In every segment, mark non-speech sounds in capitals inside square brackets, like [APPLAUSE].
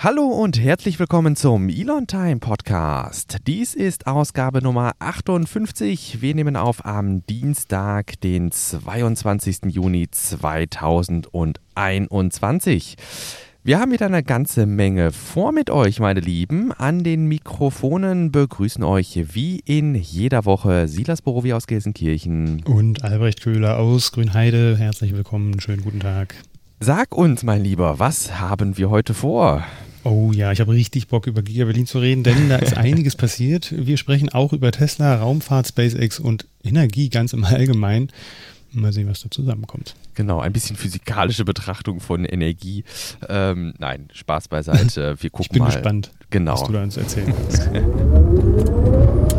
Hallo und herzlich willkommen zum Elon Time Podcast. Dies ist Ausgabe Nummer 58. Wir nehmen auf am Dienstag, den 22. Juni 2021. Wir haben wieder eine ganze Menge vor mit euch, meine Lieben. An den Mikrofonen begrüßen euch wie in jeder Woche Silas Borowi aus Gelsenkirchen und Albrecht Köhler aus Grünheide. Herzlich willkommen, schönen guten Tag. Sag uns, mein Lieber, was haben wir heute vor? Oh ja, ich habe richtig Bock über Giga Berlin zu reden, denn da ist [LAUGHS] einiges passiert. Wir sprechen auch über Tesla, Raumfahrt, SpaceX und Energie ganz im Allgemeinen. Mal sehen, was da zusammenkommt. Genau, ein bisschen physikalische Betrachtung von Energie. Ähm, nein, Spaß beiseite. [LAUGHS] Wir gucken ich bin mal. gespannt, genau. was du da uns erzählen kannst. [LAUGHS]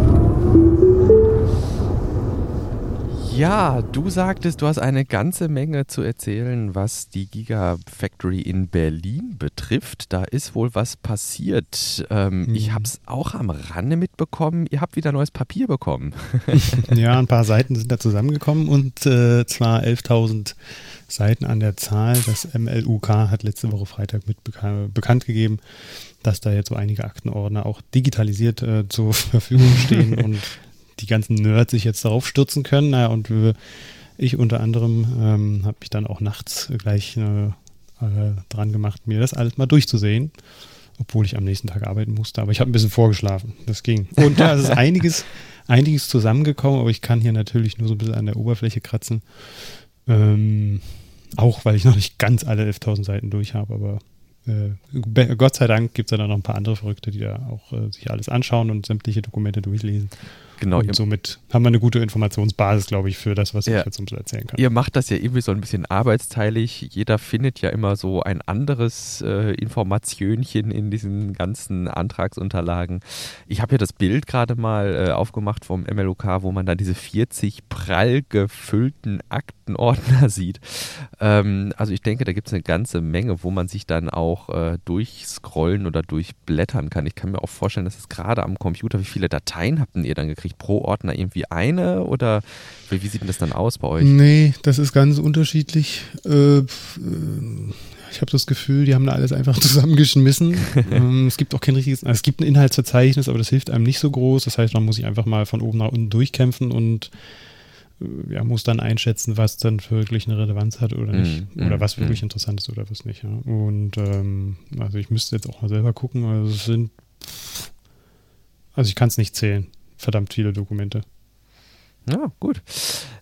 Ja, du sagtest, du hast eine ganze Menge zu erzählen, was die Gigafactory in Berlin betrifft. Da ist wohl was passiert. Ähm, mhm. Ich habe es auch am Rande mitbekommen. Ihr habt wieder neues Papier bekommen. [LAUGHS] ja, ein paar Seiten sind da zusammengekommen und äh, zwar 11.000 Seiten an der Zahl. Das MLUK hat letzte Woche Freitag mit beka bekannt gegeben, dass da jetzt so einige Aktenordner auch digitalisiert äh, zur [LAUGHS] Verfügung stehen [LAUGHS] und die ganzen Nerds sich jetzt darauf stürzen können. Naja, und ich unter anderem ähm, habe mich dann auch nachts gleich äh, äh, dran gemacht, mir das alles mal durchzusehen, obwohl ich am nächsten Tag arbeiten musste. Aber ich habe ein bisschen vorgeschlafen. Das ging. Und da ist [LAUGHS] einiges, einiges zusammengekommen, aber ich kann hier natürlich nur so ein bisschen an der Oberfläche kratzen. Ähm, auch weil ich noch nicht ganz alle 11.000 Seiten durch habe, aber äh, Gott sei Dank gibt es ja dann noch ein paar andere Verrückte, die da auch äh, sich alles anschauen und sämtliche Dokumente durchlesen. Genau. Und somit haben wir eine gute Informationsbasis, glaube ich, für das, was ja. ich jetzt uns erzählen kann. Ihr macht das ja irgendwie so ein bisschen arbeitsteilig. Jeder findet ja immer so ein anderes äh, Informationchen in diesen ganzen Antragsunterlagen. Ich habe ja das Bild gerade mal äh, aufgemacht vom MLOK, wo man dann diese 40 prall gefüllten Aktenordner [LAUGHS] sieht. Ähm, also ich denke, da gibt es eine ganze Menge, wo man sich dann auch äh, durchscrollen oder durchblättern kann. Ich kann mir auch vorstellen, dass es gerade am Computer, wie viele Dateien habt ihr dann gekriegt? Kriegt pro Ordner irgendwie eine oder wie, wie sieht denn das dann aus bei euch? Nee, das ist ganz unterschiedlich. Äh, ich habe das Gefühl, die haben da alles einfach [LAUGHS] zusammengeschmissen. [LAUGHS] ähm, es gibt auch kein richtiges, also es gibt ein Inhaltsverzeichnis, aber das hilft einem nicht so groß. Das heißt, man muss sich einfach mal von oben nach unten durchkämpfen und äh, ja, muss dann einschätzen, was dann wirklich eine Relevanz hat oder nicht. Mm, oder mm, was wirklich mm. interessant ist oder was nicht. Ja. Und ähm, also ich müsste jetzt auch mal selber gucken. Also es sind, also ich kann es nicht zählen verdammt viele Dokumente. Ja, gut.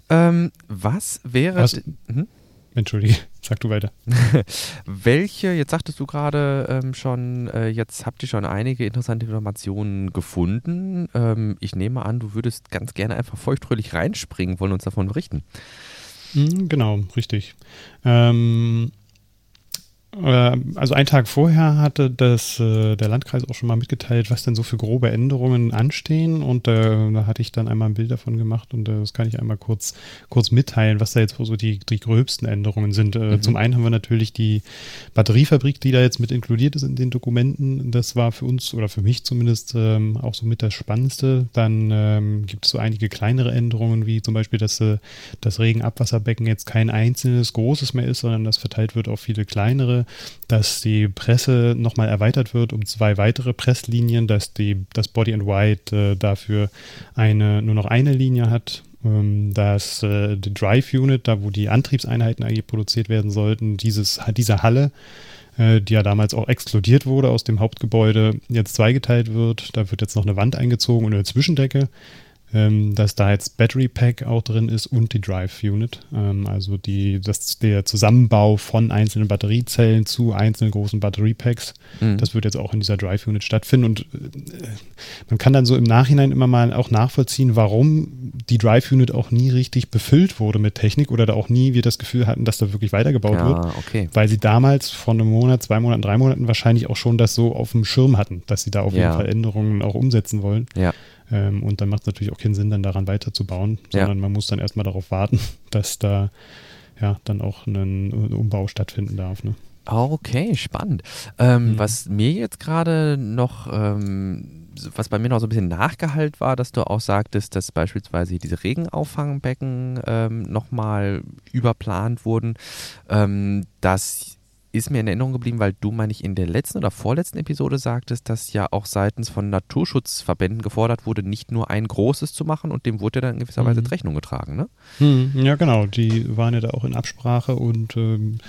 Ähm, was wäre. Was? Hm? Entschuldige, [LAUGHS] sag du weiter. [LAUGHS] Welche, jetzt sagtest du gerade ähm, schon, äh, jetzt habt ihr schon einige interessante Informationen gefunden. Ähm, ich nehme an, du würdest ganz gerne einfach feuchtfröhlich reinspringen, wollen uns davon berichten. Mhm, genau, richtig. Ähm, äh, also einen Tag vorher hatte das, äh, der Landkreis auch schon mal mitgeteilt, was denn so für grobe Änderungen anstehen. Und äh, da hatte ich dann einmal ein Bild davon gemacht und äh, das kann ich einmal kurz, kurz mitteilen, was da jetzt so die, die gröbsten Änderungen sind. Äh, mhm. Zum einen haben wir natürlich die Batteriefabrik, die da jetzt mit inkludiert ist in den Dokumenten. Das war für uns oder für mich zumindest ähm, auch so mit das Spannendste. Dann ähm, gibt es so einige kleinere Änderungen, wie zum Beispiel, dass äh, das Regenabwasserbecken jetzt kein einzelnes großes mehr ist, sondern das verteilt wird auf viele kleinere dass die Presse nochmal erweitert wird um zwei weitere Presslinien, dass die, das Body and White äh, dafür eine, nur noch eine Linie hat, ähm, dass äh, die Drive Unit, da wo die Antriebseinheiten eigentlich produziert werden sollten, dieses, diese Halle, äh, die ja damals auch exkludiert wurde aus dem Hauptgebäude, jetzt zweigeteilt wird. Da wird jetzt noch eine Wand eingezogen und eine Zwischendecke ähm, dass da jetzt Battery Pack auch drin ist und die Drive Unit. Ähm, also die, das, der Zusammenbau von einzelnen Batteriezellen zu einzelnen großen Batteriepacks. Mhm. Das wird jetzt auch in dieser Drive Unit stattfinden. Und äh, man kann dann so im Nachhinein immer mal auch nachvollziehen, warum die Drive Unit auch nie richtig befüllt wurde mit Technik oder da auch nie wir das Gefühl hatten, dass da wirklich weitergebaut ja, wird. Okay. Weil sie damals vor einem Monat, zwei Monaten, drei Monaten wahrscheinlich auch schon das so auf dem Schirm hatten, dass sie da auf ja. jeden Fall Änderungen auch umsetzen wollen. Ja. Ähm, und dann macht es natürlich auch keinen Sinn, dann daran weiterzubauen, sondern ja. man muss dann erstmal darauf warten, [LAUGHS] dass da ja dann auch ein Umbau stattfinden darf. Ne? Okay, spannend. Ähm, mhm. Was mir jetzt gerade noch, ähm, was bei mir noch so ein bisschen nachgehalt war, dass du auch sagtest, dass beispielsweise diese Regenauffangbecken ähm, nochmal überplant wurden, ähm, dass ist mir in Erinnerung geblieben, weil du, meine ich, in der letzten oder vorletzten Episode sagtest, dass ja auch seitens von Naturschutzverbänden gefordert wurde, nicht nur ein großes zu machen und dem wurde ja dann in gewisser Weise mhm. Rechnung getragen, ne? Mhm, ja, genau. Die waren ja da auch in Absprache und ähm,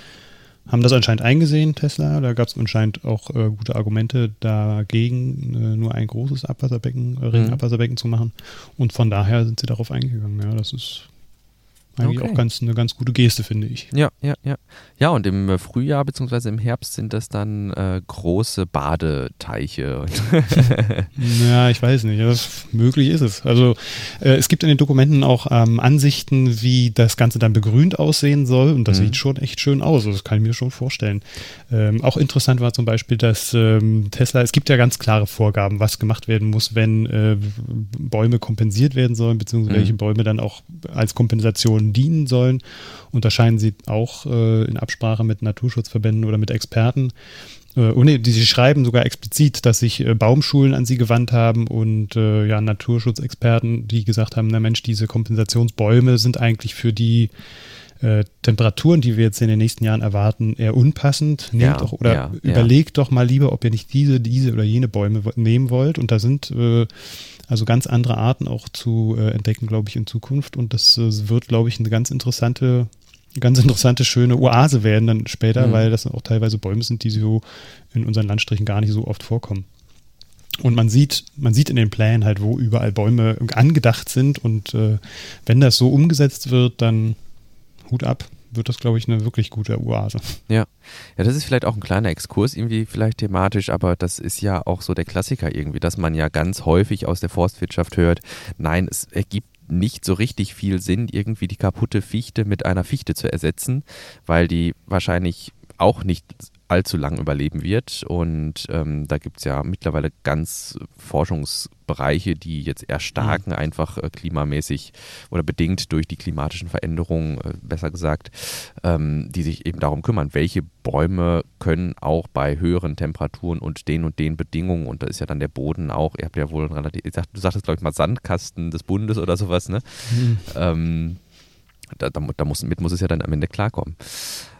haben das anscheinend eingesehen, Tesla. Da gab es anscheinend auch äh, gute Argumente dagegen, äh, nur ein großes Abwasserbecken, äh, Ringabwasserbecken mhm. zu machen. Und von daher sind sie darauf eingegangen. Ja, das ist eigentlich okay. auch ganz, eine ganz gute Geste, finde ich. Ja, ja, ja. Ja, und im äh, Frühjahr bzw. im Herbst sind das dann äh, große Badeteiche. [LAUGHS] ja, ich weiß nicht. Möglich ist es. Also äh, es gibt in den Dokumenten auch ähm, Ansichten, wie das Ganze dann begrünt aussehen soll. Und das mhm. sieht schon echt schön aus. Also das kann ich mir schon vorstellen. Ähm, auch interessant war zum Beispiel, dass ähm, Tesla, es gibt ja ganz klare Vorgaben, was gemacht werden muss, wenn äh, Bäume kompensiert werden sollen, beziehungsweise mhm. welche Bäume dann auch als Kompensation dienen sollen. Und da scheinen sie auch äh, in Absprache mit Naturschutzverbänden oder mit Experten äh, oh nee, die sie schreiben sogar explizit, dass sich äh, Baumschulen an sie gewandt haben und äh, ja, Naturschutzexperten, die gesagt haben, na Mensch, diese Kompensationsbäume sind eigentlich für die äh, Temperaturen, die wir jetzt in den nächsten Jahren erwarten, eher unpassend. Nehmt ja, doch oder ja, überlegt ja. doch mal lieber, ob ihr nicht diese, diese oder jene Bäume nehmen wollt. Und da sind äh, also ganz andere Arten auch zu äh, entdecken, glaube ich, in Zukunft. Und das äh, wird, glaube ich, eine ganz interessante, ganz interessante, schöne Oase werden dann später, mhm. weil das auch teilweise Bäume sind, die so in unseren Landstrichen gar nicht so oft vorkommen. Und man sieht, man sieht in den Plänen halt, wo überall Bäume angedacht sind. Und äh, wenn das so umgesetzt wird, dann Hut ab wird das, glaube ich, eine wirklich gute Oase. Ja. Ja, das ist vielleicht auch ein kleiner Exkurs, irgendwie vielleicht thematisch, aber das ist ja auch so der Klassiker irgendwie, dass man ja ganz häufig aus der Forstwirtschaft hört, nein, es ergibt nicht so richtig viel Sinn, irgendwie die kaputte Fichte mit einer Fichte zu ersetzen, weil die wahrscheinlich auch nicht allzu lang überleben wird. Und ähm, da gibt es ja mittlerweile ganz Forschungsbereiche, die jetzt erstarken, mhm. einfach äh, klimamäßig oder bedingt durch die klimatischen Veränderungen, äh, besser gesagt, ähm, die sich eben darum kümmern, welche Bäume können auch bei höheren Temperaturen und den und den Bedingungen, und da ist ja dann der Boden auch, ihr habt ja wohl relativ, du sagtest, glaube ich, mal Sandkasten des Bundes oder sowas, ne? Mhm. Ähm, da, da, da muss, mit muss es ja dann am Ende klarkommen.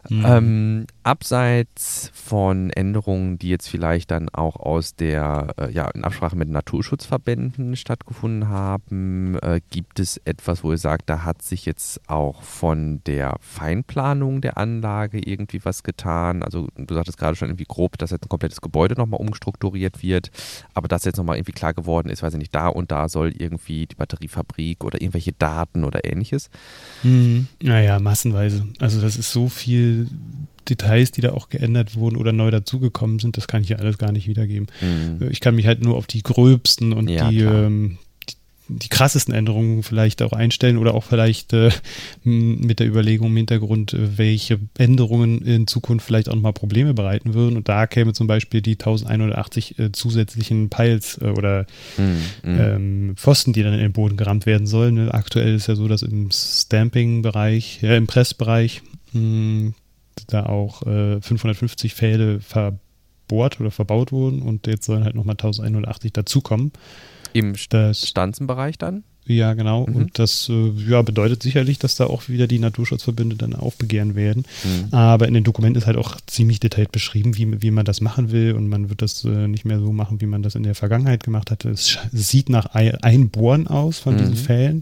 Mhm. Ähm, abseits von Änderungen, die jetzt vielleicht dann auch aus der, äh, ja, in Absprache mit Naturschutzverbänden stattgefunden haben, äh, gibt es etwas, wo ihr sagt, da hat sich jetzt auch von der Feinplanung der Anlage irgendwie was getan? Also du sagtest gerade schon irgendwie grob, dass jetzt ein komplettes Gebäude nochmal umstrukturiert wird, aber dass jetzt nochmal irgendwie klar geworden ist, weiß ich nicht, da und da soll irgendwie die Batteriefabrik oder irgendwelche Daten oder ähnliches? Mhm. Naja, massenweise. Also das ist so viel Details, die da auch geändert wurden oder neu dazugekommen sind, das kann ich ja alles gar nicht wiedergeben. Mhm. Ich kann mich halt nur auf die gröbsten und ja, die, ähm, die, die, krassesten Änderungen vielleicht auch einstellen oder auch vielleicht äh, mit der Überlegung im Hintergrund, äh, welche Änderungen in Zukunft vielleicht auch nochmal Probleme bereiten würden. Und da käme zum Beispiel die 1180 äh, zusätzlichen Piles äh, oder mhm. ähm, Pfosten, die dann in den Boden gerammt werden sollen. Aktuell ist ja so, dass im Stamping-Bereich, ja, im Pressbereich hm, da auch äh, 550 Pfähle verbohrt oder verbaut wurden und jetzt sollen halt nochmal 1180 dazukommen. Im das, Stanzenbereich dann? Ja, genau. Mhm. Und das äh, ja, bedeutet sicherlich, dass da auch wieder die Naturschutzverbünde dann aufbegehren werden. Mhm. Aber in den Dokumenten ist halt auch ziemlich detailliert beschrieben, wie, wie man das machen will. Und man wird das äh, nicht mehr so machen, wie man das in der Vergangenheit gemacht hatte. Es, sieht nach Einbohren aus von mhm. diesen Fällen,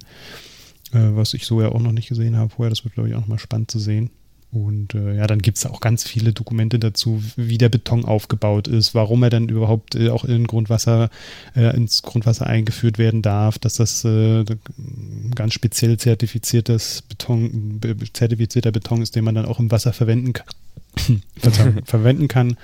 äh, was ich so ja auch noch nicht gesehen habe vorher. Das wird, glaube ich, auch nochmal spannend zu sehen. Und äh, ja, dann gibt es auch ganz viele Dokumente dazu, wie der Beton aufgebaut ist, warum er dann überhaupt äh, auch in Grundwasser, äh, ins Grundwasser eingeführt werden darf, dass das äh, ganz speziell zertifiziertes Beton, zertifizierter Beton ist, den man dann auch im Wasser verwenden kann. [LAUGHS] verwenden kann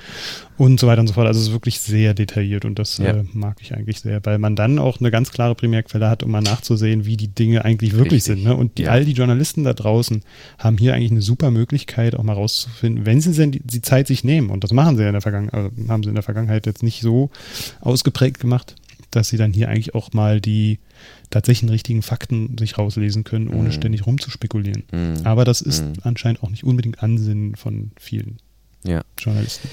und so weiter und so fort. Also es ist wirklich sehr detailliert und das ja. äh, mag ich eigentlich sehr, weil man dann auch eine ganz klare Primärquelle hat, um mal nachzusehen, wie die Dinge eigentlich wirklich Richtig. sind. Ne? Und die, ja. all die Journalisten da draußen haben hier eigentlich eine super Möglichkeit, auch mal rauszufinden, wenn sie denn die, die Zeit sich nehmen. Und das machen sie in der Vergangenheit, also haben sie in der Vergangenheit jetzt nicht so ausgeprägt gemacht, dass sie dann hier eigentlich auch mal die tatsächlichen richtigen Fakten sich rauslesen können, ohne mhm. ständig rumzuspekulieren. Mhm. Aber das ist mhm. anscheinend auch nicht unbedingt Ansinnen von vielen ja. Journalisten.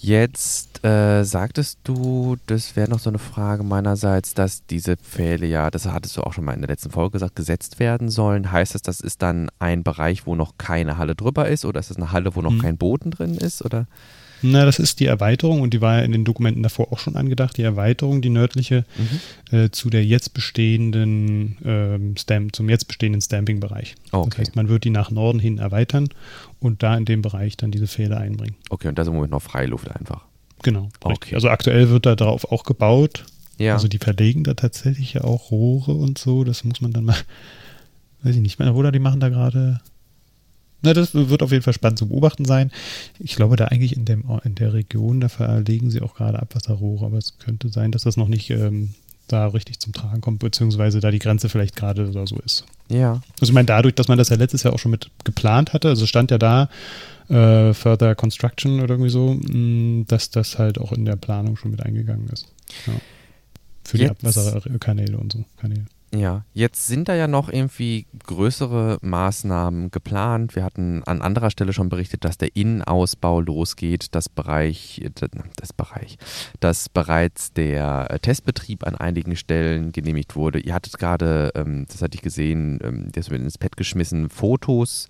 Jetzt äh, sagtest du, das wäre noch so eine Frage meinerseits, dass diese Pfähle ja, das hattest du auch schon mal in der letzten Folge gesagt, gesetzt werden sollen. Heißt das, das ist dann ein Bereich, wo noch keine Halle drüber ist oder ist das eine Halle, wo noch hm. kein Boden drin ist? Oder? Na, das ist die Erweiterung und die war ja in den Dokumenten davor auch schon angedacht. Die Erweiterung, die nördliche, mhm. äh, zu der jetzt bestehenden ähm, Stamp, zum jetzt bestehenden Stamping-Bereich. Okay. Das heißt, man wird die nach Norden hin erweitern und da in dem Bereich dann diese Fehler einbringen. Okay, und da ist im Moment noch Freiluft einfach. Genau. Okay. Also aktuell wird da drauf auch gebaut. Ja. Also die verlegen da tatsächlich ja auch Rohre und so. Das muss man dann mal, [LAUGHS] weiß ich nicht mehr, oder die machen da gerade na, das wird auf jeden Fall spannend zu beobachten sein. Ich glaube, da eigentlich in, dem, in der Region, da verlegen sie auch gerade Abwasserrohre, aber es könnte sein, dass das noch nicht ähm, da richtig zum Tragen kommt, beziehungsweise da die Grenze vielleicht gerade oder so ist. Ja. Also ich meine, dadurch, dass man das ja letztes Jahr auch schon mit geplant hatte, also stand ja da äh, Further Construction oder irgendwie so, mh, mm, dass das halt auch in der Planung schon mit eingegangen ist. Ja. Für Jetzt. die Abwasserkanäle und so. Kanäle. Ja, jetzt sind da ja noch irgendwie größere Maßnahmen geplant. Wir hatten an anderer Stelle schon berichtet, dass der Innenausbau losgeht, das Bereich, das Bereich, dass bereits der Testbetrieb an einigen Stellen genehmigt wurde. Ihr hattet gerade, ähm, das hatte ich gesehen, ähm, das wird ins Pad geschmissen, Fotos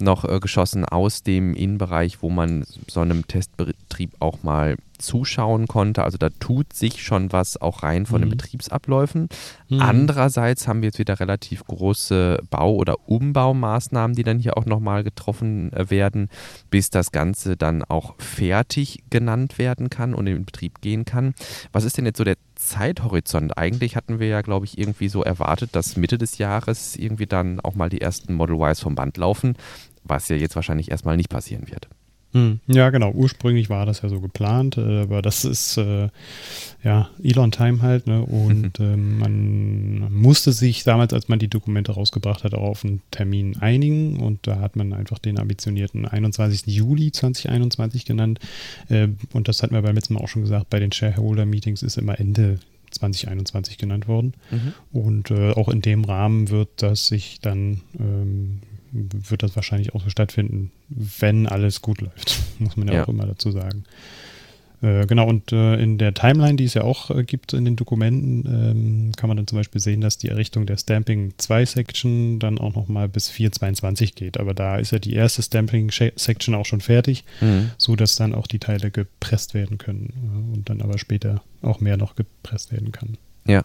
noch äh, geschossen aus dem Innenbereich, wo man so einem Testbetrieb auch mal zuschauen konnte. Also da tut sich schon was auch rein von mhm. den Betriebsabläufen. Mhm. Andererseits haben wir jetzt wieder relativ große Bau- oder Umbaumaßnahmen, die dann hier auch nochmal getroffen äh, werden, bis das Ganze dann auch fertig genannt werden kann und in Betrieb gehen kann. Was ist denn jetzt so der Zeithorizont? Eigentlich hatten wir ja, glaube ich, irgendwie so erwartet, dass Mitte des Jahres irgendwie dann auch mal die ersten Model Ys vom Band laufen, was ja jetzt wahrscheinlich erstmal nicht passieren wird. Hm. Ja, genau. Ursprünglich war das ja so geplant, äh, aber das ist äh, ja Elon-Time halt, ne? Und mhm. [LAUGHS] man musste sich damals, als man die Dokumente rausgebracht hat, auch auf einen Termin einigen und da hat man einfach den ambitionierten 21. Juli 2021 genannt. Äh, und das hatten wir beim letzten Mal auch schon gesagt, bei den Shareholder-Meetings ist immer Ende 2021 genannt worden. Mhm. Und äh, auch in dem Rahmen wird das sich dann ähm, wird das wahrscheinlich auch so stattfinden, wenn alles gut läuft, [LAUGHS] muss man ja, ja. auch immer dazu sagen. Äh, genau, und äh, in der Timeline, die es ja auch äh, gibt in den Dokumenten, ähm, kann man dann zum Beispiel sehen, dass die Errichtung der Stamping 2 Section dann auch nochmal bis 422 geht. Aber da ist ja die erste Stamping Section auch schon fertig, mhm. so dass dann auch die Teile gepresst werden können äh, und dann aber später auch mehr noch gepresst werden kann. Ja.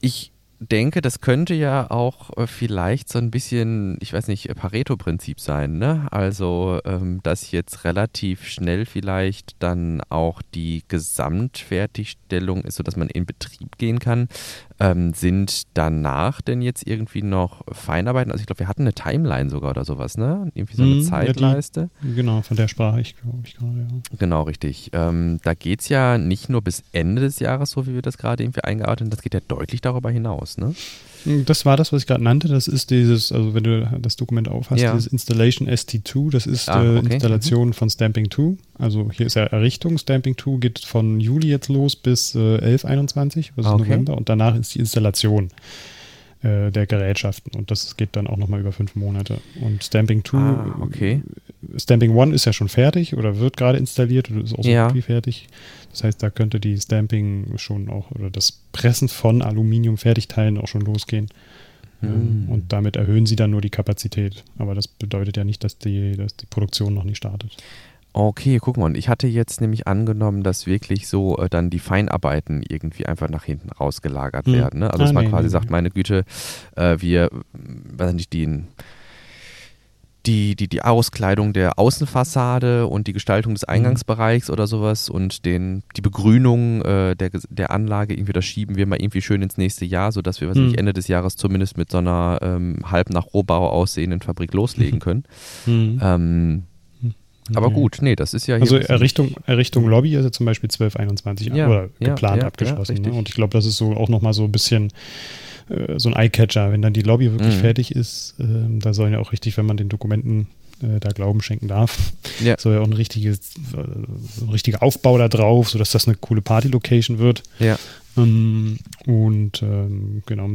Ich denke, das könnte ja auch äh, vielleicht so ein bisschen, ich weiß nicht, Pareto-Prinzip sein, ne? Also, ähm, dass jetzt relativ schnell vielleicht dann auch die Gesamtfertigstellung ist, sodass man in Betrieb gehen kann. Ähm, sind danach denn jetzt irgendwie noch Feinarbeiten? Also ich glaube, wir hatten eine Timeline sogar oder sowas, ne? Irgendwie so eine hm, Zeitleiste. Ja, die, genau, von der sprach ich, glaube ich, gerade, ja. Genau, richtig. Ähm, da geht es ja nicht nur bis Ende des Jahres, so wie wir das gerade irgendwie eingearbeitet haben, das geht ja deutlich darüber hinaus, ne? Das war das, was ich gerade nannte. Das ist dieses, also wenn du das Dokument aufhast, ja. dieses Installation ST2, das ist ah, äh, okay. Installation mhm. von Stamping 2. Also hier ist ja Errichtung. Stamping 2 geht von Juli jetzt los bis äh, 11, 21, also okay. November. Und danach ist die Installation äh, der Gerätschaften. Und das geht dann auch nochmal über fünf Monate. Und Stamping 2, ah, okay. Stamping 1 ist ja schon fertig oder wird gerade installiert oder ist auch so ja. gut fertig. Das heißt, da könnte die Stamping schon auch oder das Pressen von Aluminium-Fertigteilen auch schon losgehen. Mhm. Und damit erhöhen sie dann nur die Kapazität. Aber das bedeutet ja nicht, dass die, dass die Produktion noch nicht startet. Okay, guck mal, und ich hatte jetzt nämlich angenommen, dass wirklich so äh, dann die Feinarbeiten irgendwie einfach nach hinten rausgelagert hm. werden. Ne? Also, ah, dass man nee, quasi nee, sagt, meine Güte, äh, wir, weiß nicht, den die, die, die Auskleidung der Außenfassade und die Gestaltung des mhm. Eingangsbereichs oder sowas und den, die Begrünung äh, der, der Anlage, irgendwie das schieben wir mal irgendwie schön ins nächste Jahr, sodass wir, was mhm. nicht, Ende des Jahres zumindest mit so einer ähm, halb nach Rohbau aussehenden Fabrik loslegen [LAUGHS] können. Mhm. Ähm, aber gut, nee, das ist ja hier. Also Errichtung, Errichtung Lobby ist ja zum Beispiel 1221 ja, oder geplant ja, ja, abgeschlossen. Ne? Und ich glaube, das ist so auch nochmal so ein bisschen äh, so ein Eyecatcher, wenn dann die Lobby wirklich mhm. fertig ist, äh, da sollen ja auch richtig, wenn man den Dokumenten äh, da Glauben schenken darf, ja. soll ja auch ein, richtiges, äh, ein richtiger Aufbau da drauf, sodass das eine coole Party-Location wird. Ja. Ähm, und ähm, genau,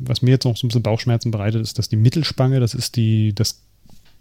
was mir jetzt noch so ein bisschen Bauchschmerzen bereitet, ist, dass die Mittelspange, das ist die, das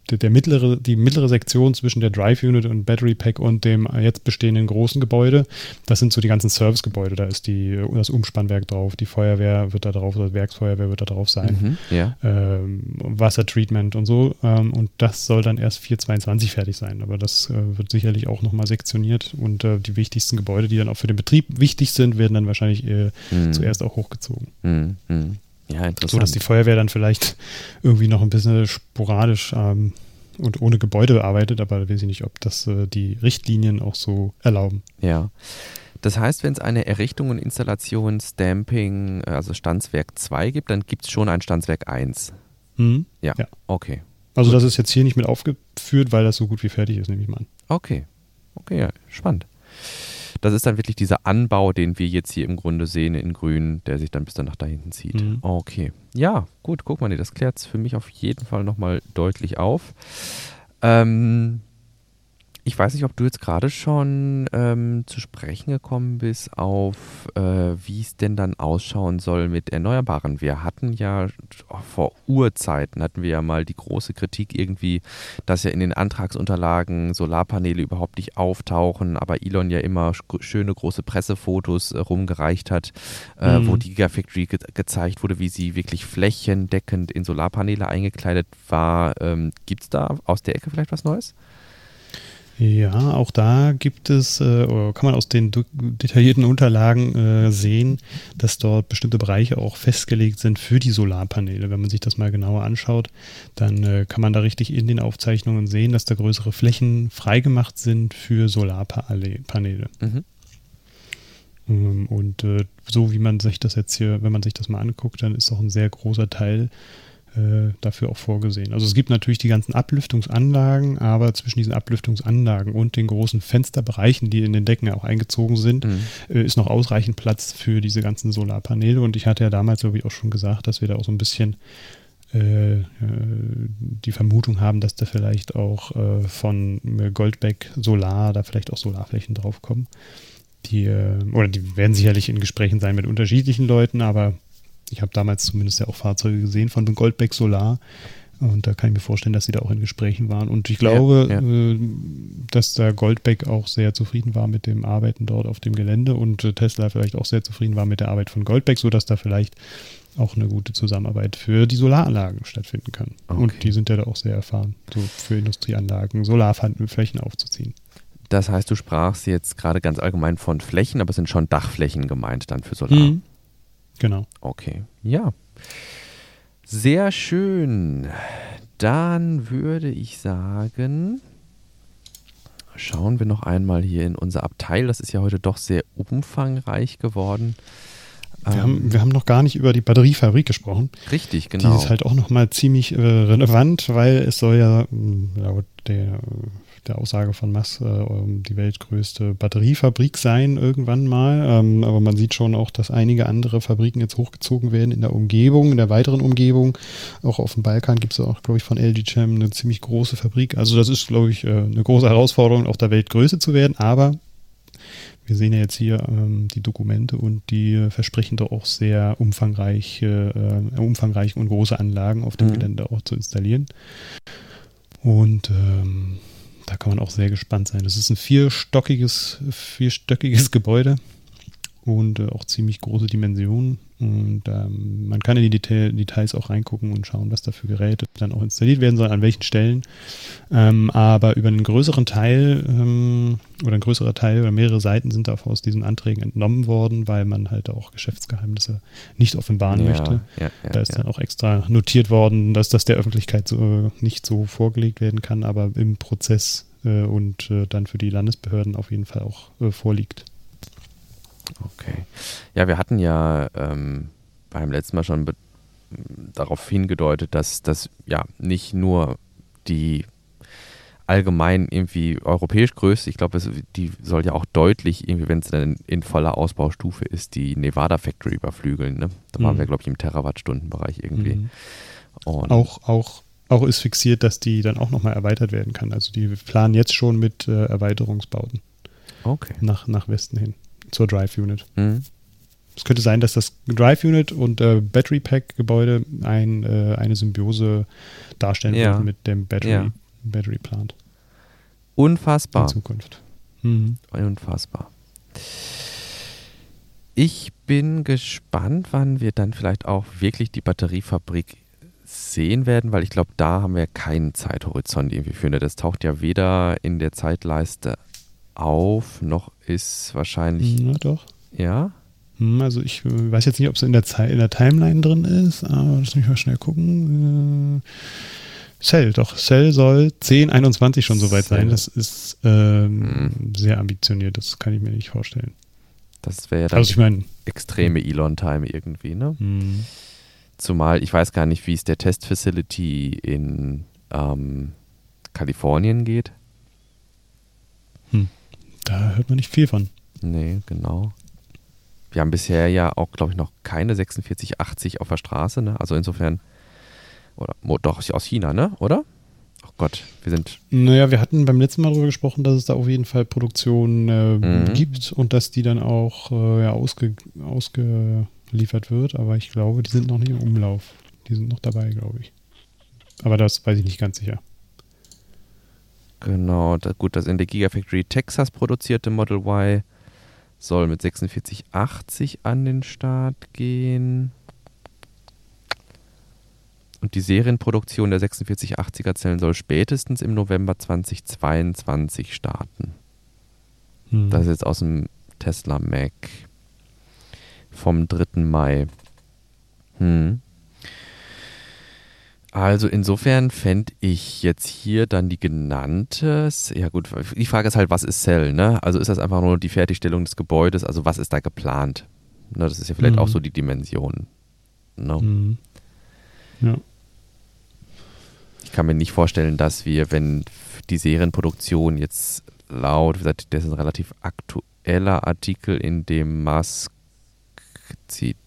der, der, mittlere, die mittlere Sektion zwischen der Drive Unit und Battery Pack und dem jetzt bestehenden großen Gebäude, das sind so die ganzen Servicegebäude. Da ist die, das Umspannwerk drauf, die Feuerwehr wird da drauf, oder Werksfeuerwehr wird da drauf sein, mhm, ja. ähm, Wassertreatment und so. Ähm, und das soll dann erst 422 fertig sein. Aber das äh, wird sicherlich auch nochmal sektioniert und äh, die wichtigsten Gebäude, die dann auch für den Betrieb wichtig sind, werden dann wahrscheinlich äh, mhm. zuerst auch hochgezogen. Mhm. Ja, interessant. So dass die Feuerwehr dann vielleicht [LAUGHS] irgendwie noch ein bisschen sporadisch ähm, und ohne Gebäude arbeitet, aber weiß ich nicht, ob das äh, die Richtlinien auch so erlauben. Ja. Das heißt, wenn es eine Errichtung und Installation Stamping, also Standswerk 2 gibt, dann gibt es schon ein Standswerk 1. Mhm. Ja. ja. Okay. Also das ist jetzt hier nicht mit aufgeführt, weil das so gut wie fertig ist, nehme ich mal an. Okay. Okay, ja, spannend. Das ist dann wirklich dieser Anbau, den wir jetzt hier im Grunde sehen in grün, der sich dann bis dann nach da hinten zieht. Mhm. Okay. Ja, gut, guck mal, das klärt es für mich auf jeden Fall nochmal deutlich auf. Ähm, ich weiß nicht, ob du jetzt gerade schon ähm, zu sprechen gekommen bist auf, äh, wie es denn dann ausschauen soll mit Erneuerbaren. Wir hatten ja vor Urzeiten hatten wir ja mal die große Kritik irgendwie, dass ja in den Antragsunterlagen Solarpaneele überhaupt nicht auftauchen, aber Elon ja immer schöne große Pressefotos äh, rumgereicht hat, äh, mhm. wo die Gigafactory ge gezeigt wurde, wie sie wirklich flächendeckend in Solarpaneele eingekleidet war. Ähm, Gibt es da aus der Ecke vielleicht was Neues? Ja, auch da gibt es, äh, kann man aus den detaillierten Unterlagen äh, sehen, dass dort bestimmte Bereiche auch festgelegt sind für die Solarpaneele. Wenn man sich das mal genauer anschaut, dann äh, kann man da richtig in den Aufzeichnungen sehen, dass da größere Flächen freigemacht sind für Solarpaneele. Mhm. Ähm, und äh, so wie man sich das jetzt hier, wenn man sich das mal anguckt, dann ist auch ein sehr großer Teil äh, dafür auch vorgesehen. Also es gibt natürlich die ganzen Ablüftungsanlagen, aber zwischen diesen Ablüftungsanlagen und den großen Fensterbereichen, die in den Decken ja auch eingezogen sind, mhm. äh, ist noch ausreichend Platz für diese ganzen Solarpaneele. Und ich hatte ja damals, glaube ich, auch schon gesagt, dass wir da auch so ein bisschen äh, die Vermutung haben, dass da vielleicht auch von Goldbeck Solar da vielleicht auch Solarflächen draufkommen. Die, oder die werden sicherlich in Gesprächen sein mit unterschiedlichen Leuten, aber ich habe damals zumindest ja auch Fahrzeuge gesehen von Goldbeck Solar. Und da kann ich mir vorstellen, dass sie da auch in Gesprächen waren. Und ich glaube, ja, ja. Äh, dass da Goldbeck auch sehr zufrieden war mit dem Arbeiten dort auf dem Gelände und äh, Tesla vielleicht auch sehr zufrieden war mit der Arbeit von Goldbeck, sodass da vielleicht auch eine gute Zusammenarbeit für die Solaranlagen stattfinden kann. Okay. Und die sind ja da auch sehr erfahren, so für Industrieanlagen Solarflächen aufzuziehen. Das heißt, du sprachst jetzt gerade ganz allgemein von Flächen, aber es sind schon Dachflächen gemeint dann für Solar. Mhm. Genau. Okay. Ja. Sehr schön. Dann würde ich sagen, schauen wir noch einmal hier in unser Abteil. Das ist ja heute doch sehr umfangreich geworden. Wir, haben, ähm, wir haben noch gar nicht über die Batteriefabrik gesprochen. Richtig, genau. Die ist halt auch nochmal ziemlich äh, relevant, weil es soll ja laut der der Aussage von Mass äh, die weltgrößte Batteriefabrik sein irgendwann mal. Ähm, aber man sieht schon auch, dass einige andere Fabriken jetzt hochgezogen werden in der Umgebung, in der weiteren Umgebung. Auch auf dem Balkan gibt es auch, glaube ich, von LG Chem eine ziemlich große Fabrik. Also das ist, glaube ich, äh, eine große Herausforderung, auch der Weltgröße zu werden. Aber wir sehen ja jetzt hier ähm, die Dokumente und die versprechen doch auch sehr umfangreiche, äh, umfangreiche und große Anlagen auf dem mhm. Gelände auch zu installieren. Und ähm, da kann man auch sehr gespannt sein. Das ist ein vierstockiges, vierstöckiges [LAUGHS] Gebäude und äh, auch ziemlich große Dimensionen. Und ähm, man kann in die Detail, Details auch reingucken und schauen, was da für Geräte dann auch installiert werden sollen, an welchen Stellen. Ähm, aber über einen größeren Teil ähm, oder ein größerer Teil oder mehrere Seiten sind davor aus diesen Anträgen entnommen worden, weil man halt auch Geschäftsgeheimnisse nicht offenbaren ja, möchte. Ja, ja, da ist dann auch extra notiert worden, dass das der Öffentlichkeit so, nicht so vorgelegt werden kann, aber im Prozess äh, und äh, dann für die Landesbehörden auf jeden Fall auch äh, vorliegt. Okay. Ja, wir hatten ja ähm, beim letzten Mal schon darauf hingedeutet, dass das ja nicht nur die allgemein irgendwie europäisch größte, ich glaube, die soll ja auch deutlich, irgendwie, wenn es dann in voller Ausbaustufe ist, die Nevada Factory überflügeln. Ne? Da mhm. waren wir, glaube ich, im Terawattstundenbereich irgendwie. Mhm. auch, auch, auch ist fixiert, dass die dann auch nochmal erweitert werden kann. Also die planen jetzt schon mit äh, Erweiterungsbauten. Okay. Nach, nach Westen hin zur Drive Unit. Mhm. es könnte sein, dass das Drive Unit und äh, Battery Pack Gebäude ein, äh, eine Symbiose darstellen Ja. mit dem Battery, Ja. Battery Plant Unfassbar. in Zukunft. Mhm. Unfassbar. Ich bin gespannt, wann wir dann vielleicht auch wirklich die Batteriefabrik sehen werden, weil ich glaube, da haben wir keinen Zeithorizont irgendwie für. Ne? Das taucht ja weder in der Zeitleiste auf, noch ist wahrscheinlich, Na doch. ja, Hm, Also ich weiß jetzt nicht, ob es in der, in der Timeline drin ist, aber lass mich mal schnell gucken. Äh, Cell, doch, Cell soll 1021 schon soweit Cell. sein. Das ist ähm, sehr ambitioniert, das kann ich mir nicht vorstellen. das wäre ja dann Also ich meine, extreme Elon-Time irgendwie, ne? hm, Zumal ich weiß gar nicht, wie es der Test-Facility in ähm, Kalifornien geht. Da hört man nicht viel von. Nee, genau. Wir haben bisher ja auch, glaube ich, noch keine 4680 auf der Straße, ne? Also insofern, oder mo- doch, aus China, ne? Oder? Oh Gott, wir sind, Naja, wir hatten beim letzten Mal darüber gesprochen, dass es da auf jeden Fall Produktion äh, Mhm. gibt und dass die dann auch äh, ja, ausge, ausgeliefert wird, aber ich glaube, die sind noch nicht im Umlauf. Die sind noch dabei, glaube ich. Aber das weiß ich nicht ganz sicher. Genau, da, gut, das in der Gigafactory Texas produzierte Model Y soll mit 4680 an den Start gehen. Und die Serienproduktion der 4680er Zellen soll spätestens im November 2022 starten. Hm. Das ist jetzt aus dem Tesla Mac vom 3. Mai. Hm. Also insofern fände ich jetzt hier dann die genannte, ja gut, die Frage ist halt, was ist Cell, ne? Also ist das einfach nur die Fertigstellung des Gebäudes, also was ist da geplant? Ne, das ist ja vielleicht Mhm. auch so die Dimension. Ne? Hm. Ja. Ich kann mir nicht vorstellen, dass wir, wenn die Serienproduktion jetzt laut, wie gesagt, das ist ein relativ aktueller Artikel, in dem Musk zitiert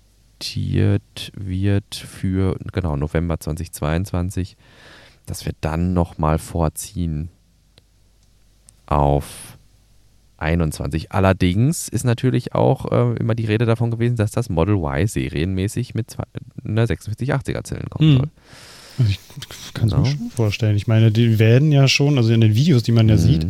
wird für genau November 2022, dass wir dann nochmal vorziehen auf 21. Allerdings ist natürlich auch äh, immer die Rede davon gewesen, dass das Model Y serienmäßig mit zwei, einer 4680er Zellen kommen Mhm. soll. Also ich kann es Genau. mir schon vorstellen. Ich meine, die werden ja schon, also in den Videos, die man ja Mhm. sieht,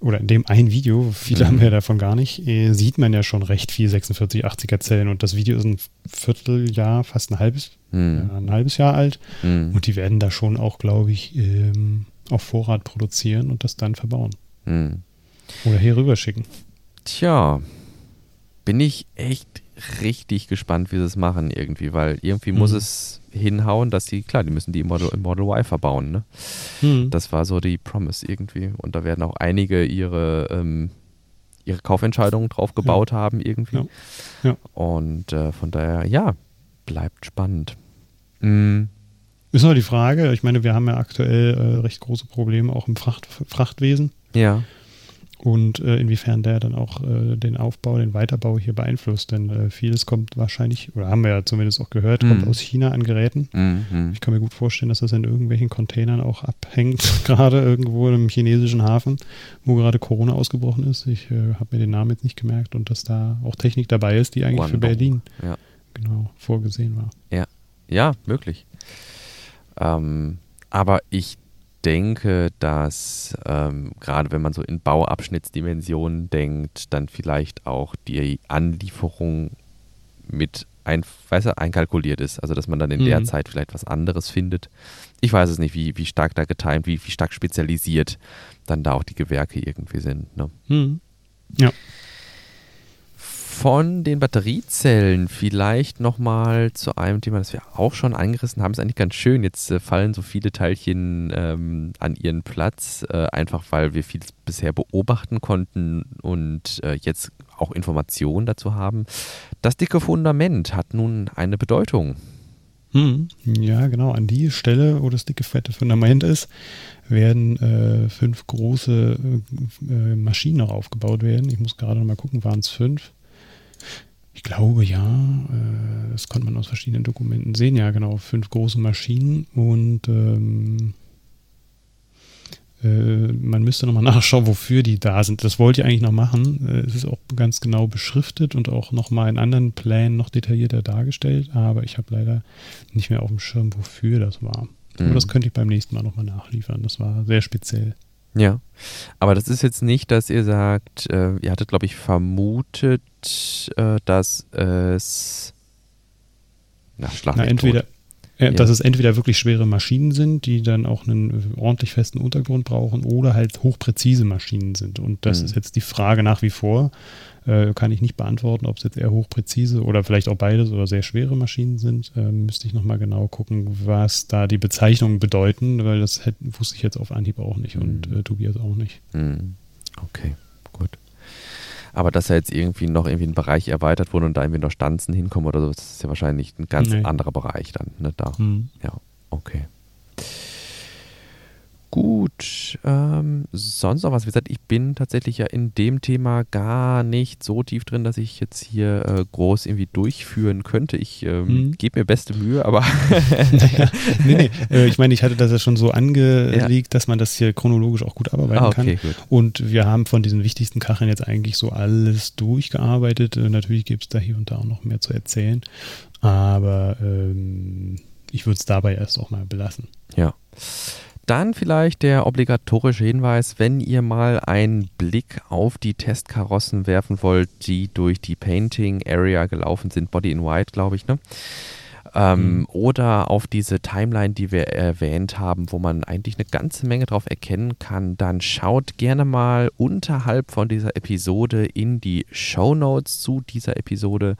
oder in dem ein Video, viele Mhm. haben wir davon gar nicht, äh, sieht man ja schon recht viel 4680er Zellen und das Video ist ein Vierteljahr, fast ein halbes, Mhm. ja, ein halbes Jahr alt Mhm. und die werden da schon auch, glaube ich, ähm, auf Vorrat produzieren und das dann verbauen Mhm. oder hier rüber schicken. Tja, bin ich echt richtig gespannt, wie sie es machen irgendwie, weil irgendwie muss Mhm. es hinhauen, dass die, klar, die müssen die Model, Model Y verbauen, ne? Hm. Das war so die Promise irgendwie. Und da werden auch einige ihre, ähm, ihre Kaufentscheidungen drauf gebaut haben irgendwie. Ja. Ja. Und äh, von daher, ja, bleibt spannend. Mm, Ist noch die Frage, ich meine, wir haben ja aktuell äh, recht große Probleme auch im Fracht, Frachtwesen. ja, und äh, inwiefern der dann auch äh, den Aufbau, den Weiterbau hier beeinflusst. Denn äh, vieles kommt wahrscheinlich, oder haben wir ja zumindest auch gehört, kommt Mhm. aus China an Geräten. mhm. Ich kann mir gut vorstellen, dass das in irgendwelchen Containern auch abhängt, [LAUGHS] gerade irgendwo im chinesischen Hafen, wo gerade Corona ausgebrochen ist. Ich äh, habe mir den Namen jetzt nicht gemerkt und dass da auch Technik dabei ist, die eigentlich für Guangdong. Berlin Ja. genau vorgesehen war. Ja, möglich. Ähm, aber ich denke, dass ähm, gerade wenn man so in Bauabschnittsdimensionen denkt, dann vielleicht auch die Anlieferung mit ein, weißt du, einkalkuliert ist. Also dass man dann in der Mhm. Zeit vielleicht was anderes findet. Ich weiß es nicht, wie, wie stark da getimt, wie, wie stark spezialisiert dann da auch die Gewerke irgendwie sind. Ne? Hm. Von den Batteriezellen vielleicht nochmal zu einem Thema, das wir auch schon angerissen haben. Ist eigentlich ganz schön. Jetzt äh, fallen so viele Teilchen ähm, an ihren Platz, äh, einfach weil wir viel bisher beobachten konnten und äh, jetzt auch Informationen dazu haben. Das dicke Fundament hat nun eine Bedeutung. Hm. Ja, genau. An die Stelle, wo das dicke, fette Fundament ist, werden äh, fünf große äh, Maschinen aufgebaut werden. Ich muss gerade noch mal gucken, waren es fünf? Ich glaube ja. Äh, das konnte man aus verschiedenen Dokumenten sehen. Ja, genau. Fünf große Maschinen und ähm, Äh, man müsste nochmal [LAUGHS] nachschauen, wofür die da sind. Das wollt ihr eigentlich noch machen. Äh, es ist auch ganz genau beschriftet und auch nochmal in anderen Plänen noch detaillierter dargestellt, aber ich habe leider nicht mehr auf dem Schirm, wofür das war. Mhm. Aber das könnte ich beim nächsten Mal nochmal nachliefern. Das war sehr speziell. Ja, aber das ist jetzt nicht, dass ihr sagt, äh, ihr hattet, glaube ich, vermutet, äh, dass es. Na, schlag Na, entweder, ja, dass es entweder wirklich schwere Maschinen sind, die dann auch einen ordentlich festen Untergrund brauchen, oder halt hochpräzise Maschinen sind. Und das mhm. ist jetzt die Frage nach wie vor. Äh, kann ich nicht beantworten, ob es jetzt eher hochpräzise oder vielleicht auch beides oder sehr schwere Maschinen sind. Äh, müsste ich nochmal genau gucken, was da die Bezeichnungen bedeuten, weil das hätte, wusste ich jetzt auf Anhieb auch nicht mhm. und äh, Tobias auch nicht. Mhm. Okay. Aber dass er jetzt irgendwie noch irgendwie ein Bereich erweitert wurde und da irgendwie noch Stanzen hinkommen oder so, das ist ja wahrscheinlich ein ganz nee. anderer Bereich dann, ne, da. Mhm. Ja, okay. Gut, ähm, sonst noch was? Wie gesagt, ich bin tatsächlich ja in dem Thema gar nicht so tief drin, dass ich jetzt hier äh, groß irgendwie durchführen könnte. Ich ähm, mhm. gebe mir beste Mühe, aber. naja, [LAUGHS] nee, nee. Äh, ich meine, ich hatte das ja schon so angelegt, ja. dass man das hier chronologisch auch gut abarbeiten ah, okay, kann. Gut. Und wir haben von diesen wichtigsten Kacheln jetzt eigentlich so alles durchgearbeitet. Äh, natürlich gibt es da hier und da auch noch mehr zu erzählen. Aber ähm, ich würde es dabei erst auch mal belassen. Ja. Dann vielleicht der obligatorische Hinweis, wenn ihr mal einen Blick auf die Testkarossen werfen wollt, die durch die Painting Area gelaufen sind, Body in White, glaube ich, ne? Ähm, mhm. Oder auf diese Timeline, die wir erwähnt haben, wo man eigentlich eine ganze Menge drauf erkennen kann, dann schaut gerne mal unterhalb von dieser Episode in die Show Notes zu dieser Episode.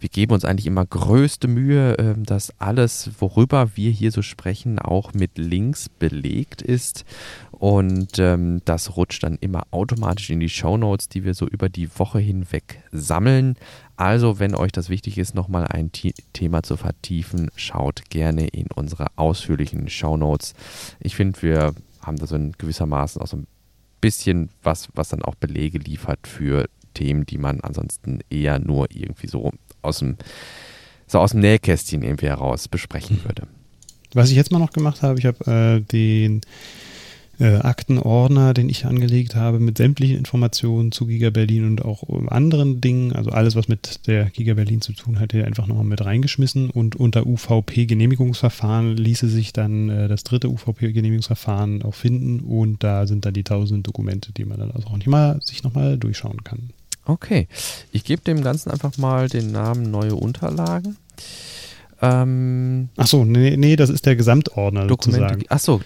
Wir geben uns eigentlich immer größte Mühe, äh, dass alles, worüber wir hier so sprechen, auch mit Links belegt ist. Und ähm, das rutscht dann immer automatisch in die Show Notes, die wir so über die Woche hinweg sammeln. Also, wenn euch das wichtig ist, nochmal ein Thema zu vertiefen, schaut gerne in unsere ausführlichen Show Notes. Ich finde, wir haben da so in gewissermaßen auch so ein bisschen was, was dann auch Belege liefert für Themen, die man ansonsten eher nur irgendwie so aus dem, so aus dem Nähkästchen irgendwie heraus besprechen würde. Was ich jetzt mal noch gemacht habe, ich habe äh, den äh, Aktenordner, den ich angelegt habe, mit sämtlichen Informationen zu Giga Berlin und auch anderen Dingen, also alles, was mit der Giga Berlin zu tun hatte, einfach nochmal mit reingeschmissen und unter UVP-Genehmigungsverfahren ließe sich dann äh, das dritte UVP-Genehmigungsverfahren auch finden und da sind dann die tausend Dokumente, die man dann also auch nicht mal sich nochmal durchschauen kann. Okay, ich gebe dem Ganzen einfach mal den Namen neue Unterlagen. Ähm, Ach so, nee, nee, das ist der Gesamtordner Dokumente, sozusagen. Ach so,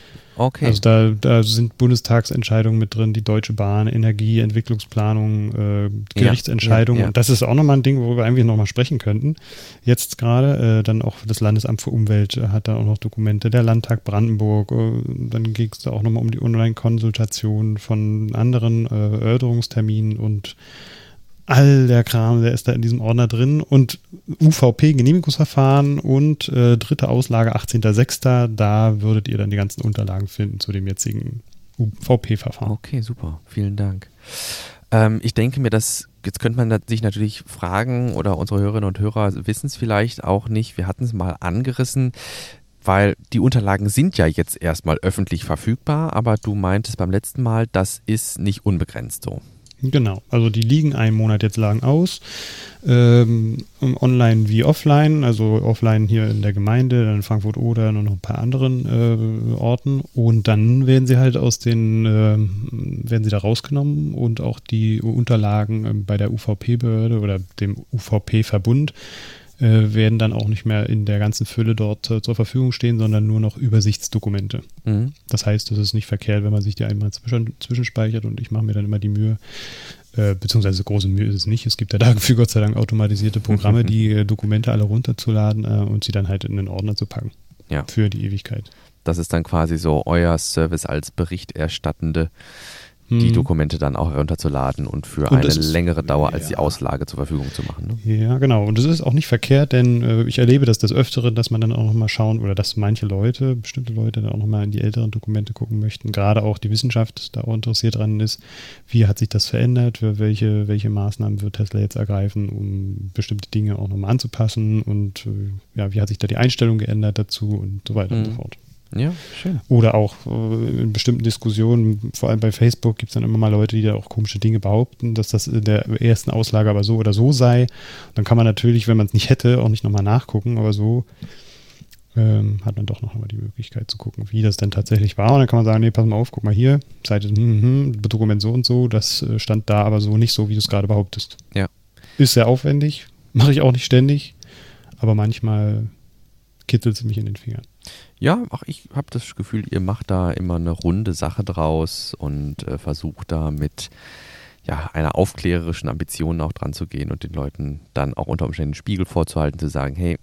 Okay. Also da, da sind Bundestagsentscheidungen mit drin, die Deutsche Bahn, Energie, Entwicklungsplanung, äh, Gerichtsentscheidungen. Ja, ja, ja. Und das ist auch nochmal ein Ding, worüber wir eigentlich nochmal sprechen könnten. Jetzt gerade, äh, dann auch das Landesamt für Umwelt hat da auch noch Dokumente, der Landtag Brandenburg, äh, dann ging es da auch nochmal um die Online-Konsultation von anderen äh, Erörterungsterminen und all der Kram, der ist da in diesem Ordner drin und UVP Genehmigungsverfahren und äh, dritte Auslage 18.06. Da würdet ihr dann die ganzen Unterlagen finden zu dem jetzigen UVP-Verfahren. Okay, super. Vielen Dank. Ähm, ich denke mir, dass jetzt könnte man sich natürlich fragen oder unsere Hörerinnen und Hörer wissen es vielleicht auch nicht. Wir hatten es mal angerissen weil die Unterlagen sind ja jetzt erstmal öffentlich verfügbar, aber du meintest beim letzten Mal, das ist nicht unbegrenzt so. Genau, also die liegen einen Monat jetzt lang aus, ähm, online wie offline, also offline hier in der Gemeinde, dann in Frankfurt oder und noch ein paar anderen äh, Orten. Und dann werden sie halt aus den, äh, werden sie da rausgenommen und auch die Unterlagen äh, bei der UVP-Behörde oder dem UVP-Verbund äh, werden dann auch nicht mehr in der ganzen Fülle dort äh, zur Verfügung stehen, sondern nur noch Übersichtsdokumente. Mhm. Das heißt, es ist nicht verkehrt, wenn man sich die einmal zwischen, zwischenspeichert und ich mache mir dann immer die Mühe, äh, beziehungsweise große Mühe ist es nicht. Es gibt ja [LAUGHS] dafür Gott sei Dank automatisierte Programme, [LAUGHS] die äh, Dokumente alle runterzuladen äh, und sie dann halt in den Ordner zu packen. Ja. Für die Ewigkeit. Das ist dann quasi so euer Service als Berichterstattende die hm. Dokumente dann auch herunterzuladen und für und eine längere Dauer als ja. die Auslage zur Verfügung zu machen. Ne? Ja, genau. Und das ist auch nicht verkehrt, denn äh, ich erlebe das des Öfteren, dass man dann auch nochmal schauen oder dass manche Leute, bestimmte Leute dann auch nochmal in die älteren Dokumente gucken möchten. Gerade auch die Wissenschaft da auch interessiert dran ist, wie hat sich das verändert, für welche, welche Maßnahmen wird Tesla jetzt ergreifen, um bestimmte Dinge auch nochmal anzupassen und äh, ja, wie hat sich da die Einstellung geändert dazu und so weiter mhm. und so fort. Ja, schön. Oder auch äh, in bestimmten Diskussionen, vor allem bei Facebook, gibt es dann immer mal Leute, die da auch komische Dinge behaupten, dass das in der ersten Auslage aber so oder so sei. dann kann man natürlich, wenn man es nicht hätte, auch nicht nochmal nachgucken, aber so ähm, hat man doch noch mal die Möglichkeit zu gucken, wie das denn tatsächlich war. Und dann kann man sagen, nee, pass mal auf, guck mal hier, Seite, hm, hm, Dokument so und so, das äh, stand da aber so nicht so, wie du es gerade behauptest. Ja. Ist sehr aufwendig, [LAUGHS] mache ich auch nicht ständig, aber manchmal kitzelt es mich in den Fingern. Ja, ach, ich habe das Gefühl, ihr macht da immer eine runde Sache draus und äh, versucht da mit ja, einer aufklärerischen Ambition auch dran zu gehen und den Leuten dann auch unter Umständen den Spiegel vorzuhalten, zu sagen, hey,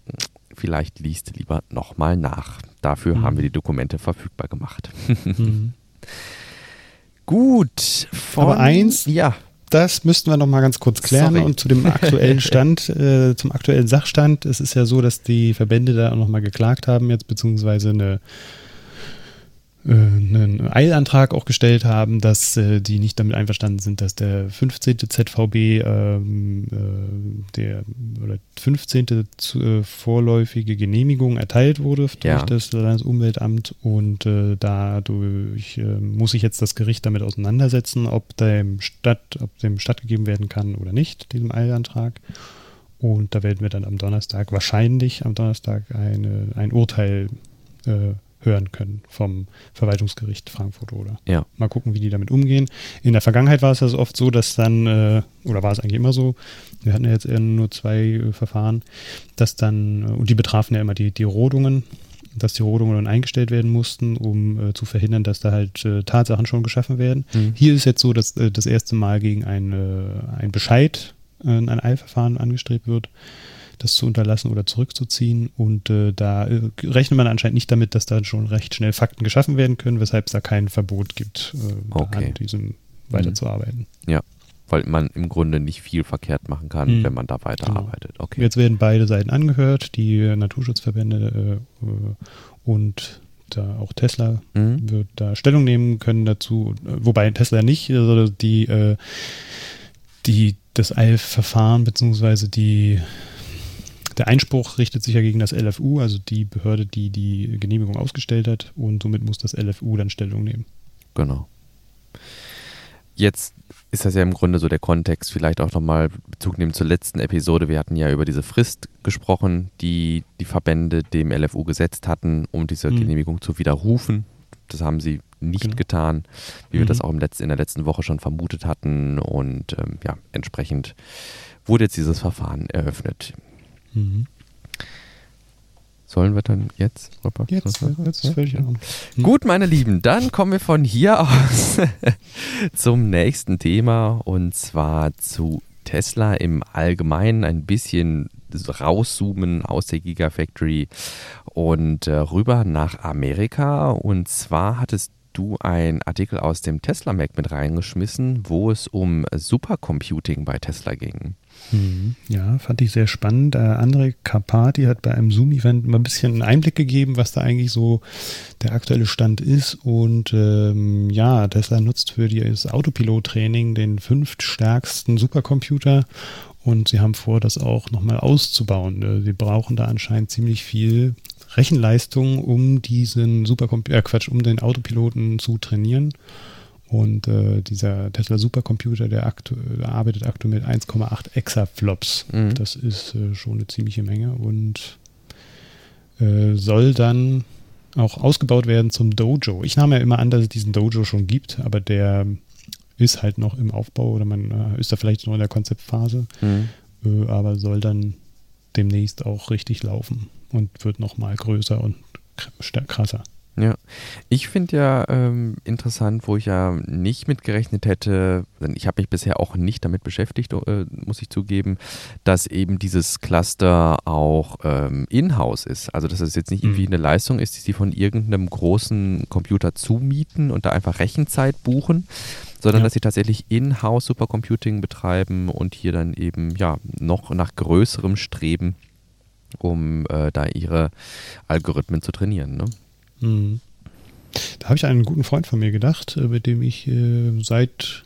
vielleicht liest lieber nochmal nach. Dafür mhm. haben wir die Dokumente verfügbar gemacht. [LAUGHS] mhm. Gut. Von, Aber eins, ja. Das müssten wir nochmal ganz kurz klären Sorry. und zu dem aktuellen Stand, [LAUGHS] äh, zum aktuellen Sachstand. Es ist ja so, dass die Verbände da auch nochmal geklagt haben jetzt, beziehungsweise eine einen Eilantrag auch gestellt haben, dass äh, die nicht damit einverstanden sind, dass der 15. ZVB ähm, äh, der oder 15. Zu, äh, vorläufige Genehmigung erteilt wurde durch ja. das Landesumweltamt und äh, dadurch äh, muss sich jetzt das Gericht damit auseinandersetzen, ob dem Stadt, ob dem stattgegeben werden kann oder nicht, diesem Eilantrag. Und da werden wir dann am Donnerstag, wahrscheinlich am Donnerstag, eine, ein Urteil äh, hören können vom Verwaltungsgericht Frankfurt oder. Ja. Mal gucken, wie die damit umgehen. In der Vergangenheit war es also oft so, dass dann, äh, oder war es eigentlich immer so, wir hatten ja jetzt nur zwei äh, Verfahren, dass dann, äh, und die betrafen ja immer die, die Rodungen, dass die Rodungen dann eingestellt werden mussten, um äh, zu verhindern, dass da halt äh, Tatsachen schon geschaffen werden. Mhm. Hier ist jetzt so, dass äh, das erste Mal gegen ein, ein Bescheid ein Eilverfahren angestrebt wird das zu unterlassen oder zurückzuziehen. Und äh, da äh, rechnet man anscheinend nicht damit, dass da schon recht schnell Fakten geschaffen werden können, weshalb es da kein Verbot gibt, äh, okay. an diesem weiterzuarbeiten. Ja, weil man im Grunde nicht viel verkehrt machen kann, mhm. wenn man da weiterarbeitet. Genau. Okay. Jetzt werden beide Seiten angehört, die Naturschutzverbände äh, äh und da auch Tesla mhm. wird da Stellung nehmen können dazu, wobei Tesla nicht, also die, äh, die das Eilverfahren beziehungsweise die der Einspruch richtet sich ja gegen das LFU, also die Behörde, die die Genehmigung ausgestellt hat, und somit muss das LFU dann Stellung nehmen. Genau. Jetzt ist das ja im Grunde so der Kontext, vielleicht auch nochmal Bezug nehmen zur letzten Episode. Wir hatten ja über diese Frist gesprochen, die die Verbände dem LFU gesetzt hatten, um diese mhm. Genehmigung zu widerrufen. Das haben sie nicht genau. getan, wie mhm. wir das auch im Letz-, in der letzten Woche schon vermutet hatten. Und ähm, ja, entsprechend wurde jetzt dieses Verfahren eröffnet. Mhm. Sollen wir dann jetzt? Robert, jetzt, jetzt ja? völlig mhm. Gut, meine Lieben, dann kommen wir von hier aus [LAUGHS] zum nächsten Thema und zwar zu Tesla im Allgemeinen ein bisschen rauszoomen aus der Gigafactory und äh, rüber nach Amerika. Und zwar hattest du einen Artikel aus dem Tesla Mac mit reingeschmissen, wo es um Supercomputing bei Tesla ging. Mhm. Ja, fand ich sehr spannend. Äh, André Carpati hat bei einem Zoom-Event mal ein bisschen einen Einblick gegeben, was da eigentlich so der aktuelle Stand ist. Und ähm, ja, Tesla nutzt für das Autopilot-Training den fünftstärksten Supercomputer und sie haben vor, das auch nochmal auszubauen. Äh, sie brauchen da anscheinend ziemlich viel Rechenleistung, um diesen Supercomputer, äh Quatsch, um den Autopiloten zu trainieren. Und äh, dieser Tesla Supercomputer, der, aktu der arbeitet aktuell mit 1,8 Exaflops. Mhm. Das ist äh, schon eine ziemliche Menge und äh, soll dann auch ausgebaut werden zum Dojo. Ich nehme ja immer an, dass es diesen Dojo schon gibt, aber der ist halt noch im Aufbau oder man äh, ist da vielleicht noch in der Konzeptphase, mhm. Äh, aber soll dann demnächst auch richtig laufen und wird nochmal größer und krasser. Ja, ich finde ja ähm, interessant, wo ich ja nicht mitgerechnet hätte, denn ich habe mich bisher auch nicht damit beschäftigt, äh, muss ich zugeben, dass eben dieses Cluster auch ähm, in-house ist. Also dass es jetzt nicht irgendwie mhm. eine Leistung ist, die sie von irgendeinem großen Computer zumieten und da einfach Rechenzeit buchen, sondern ja. dass sie tatsächlich in-house Supercomputing betreiben und hier dann eben ja noch nach größerem Streben, um äh, da ihre Algorithmen zu trainieren. Ne? Mhm. Da habe ich einen guten Freund von mir gedacht, äh, mit dem ich äh, seit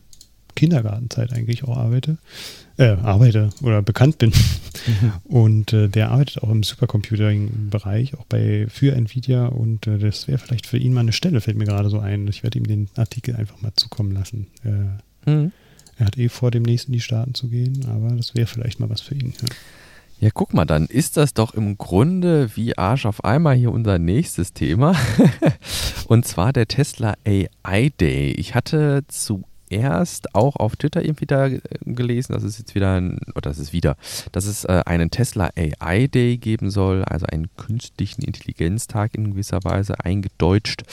Kindergartenzeit eigentlich auch arbeite, äh, arbeite oder bekannt bin. Mhm. [LAUGHS] Und äh, der arbeitet auch im Supercomputing-Bereich, auch bei für Nvidia und äh, das wäre vielleicht für ihn mal eine Stelle, fällt mir gerade so ein. Ich werde ihm den Artikel einfach mal zukommen lassen. Äh, mhm. Er hat eh vor, demnächst in die Staaten zu gehen, aber das wäre vielleicht mal was für ihn. Ja. Ja, guck mal, dann ist das doch im Grunde wie Arsch auf einmal hier unser nächstes Thema. [LAUGHS] Und zwar der Tesla AI Day. Ich hatte zuerst auch auf Twitter irgendwie da äh, gelesen, dass es jetzt wieder, ein, oder das ist wieder, dass es äh, einen Tesla AI Day geben soll, also einen künstlichen Intelligenztag in gewisser Weise eingedeutscht.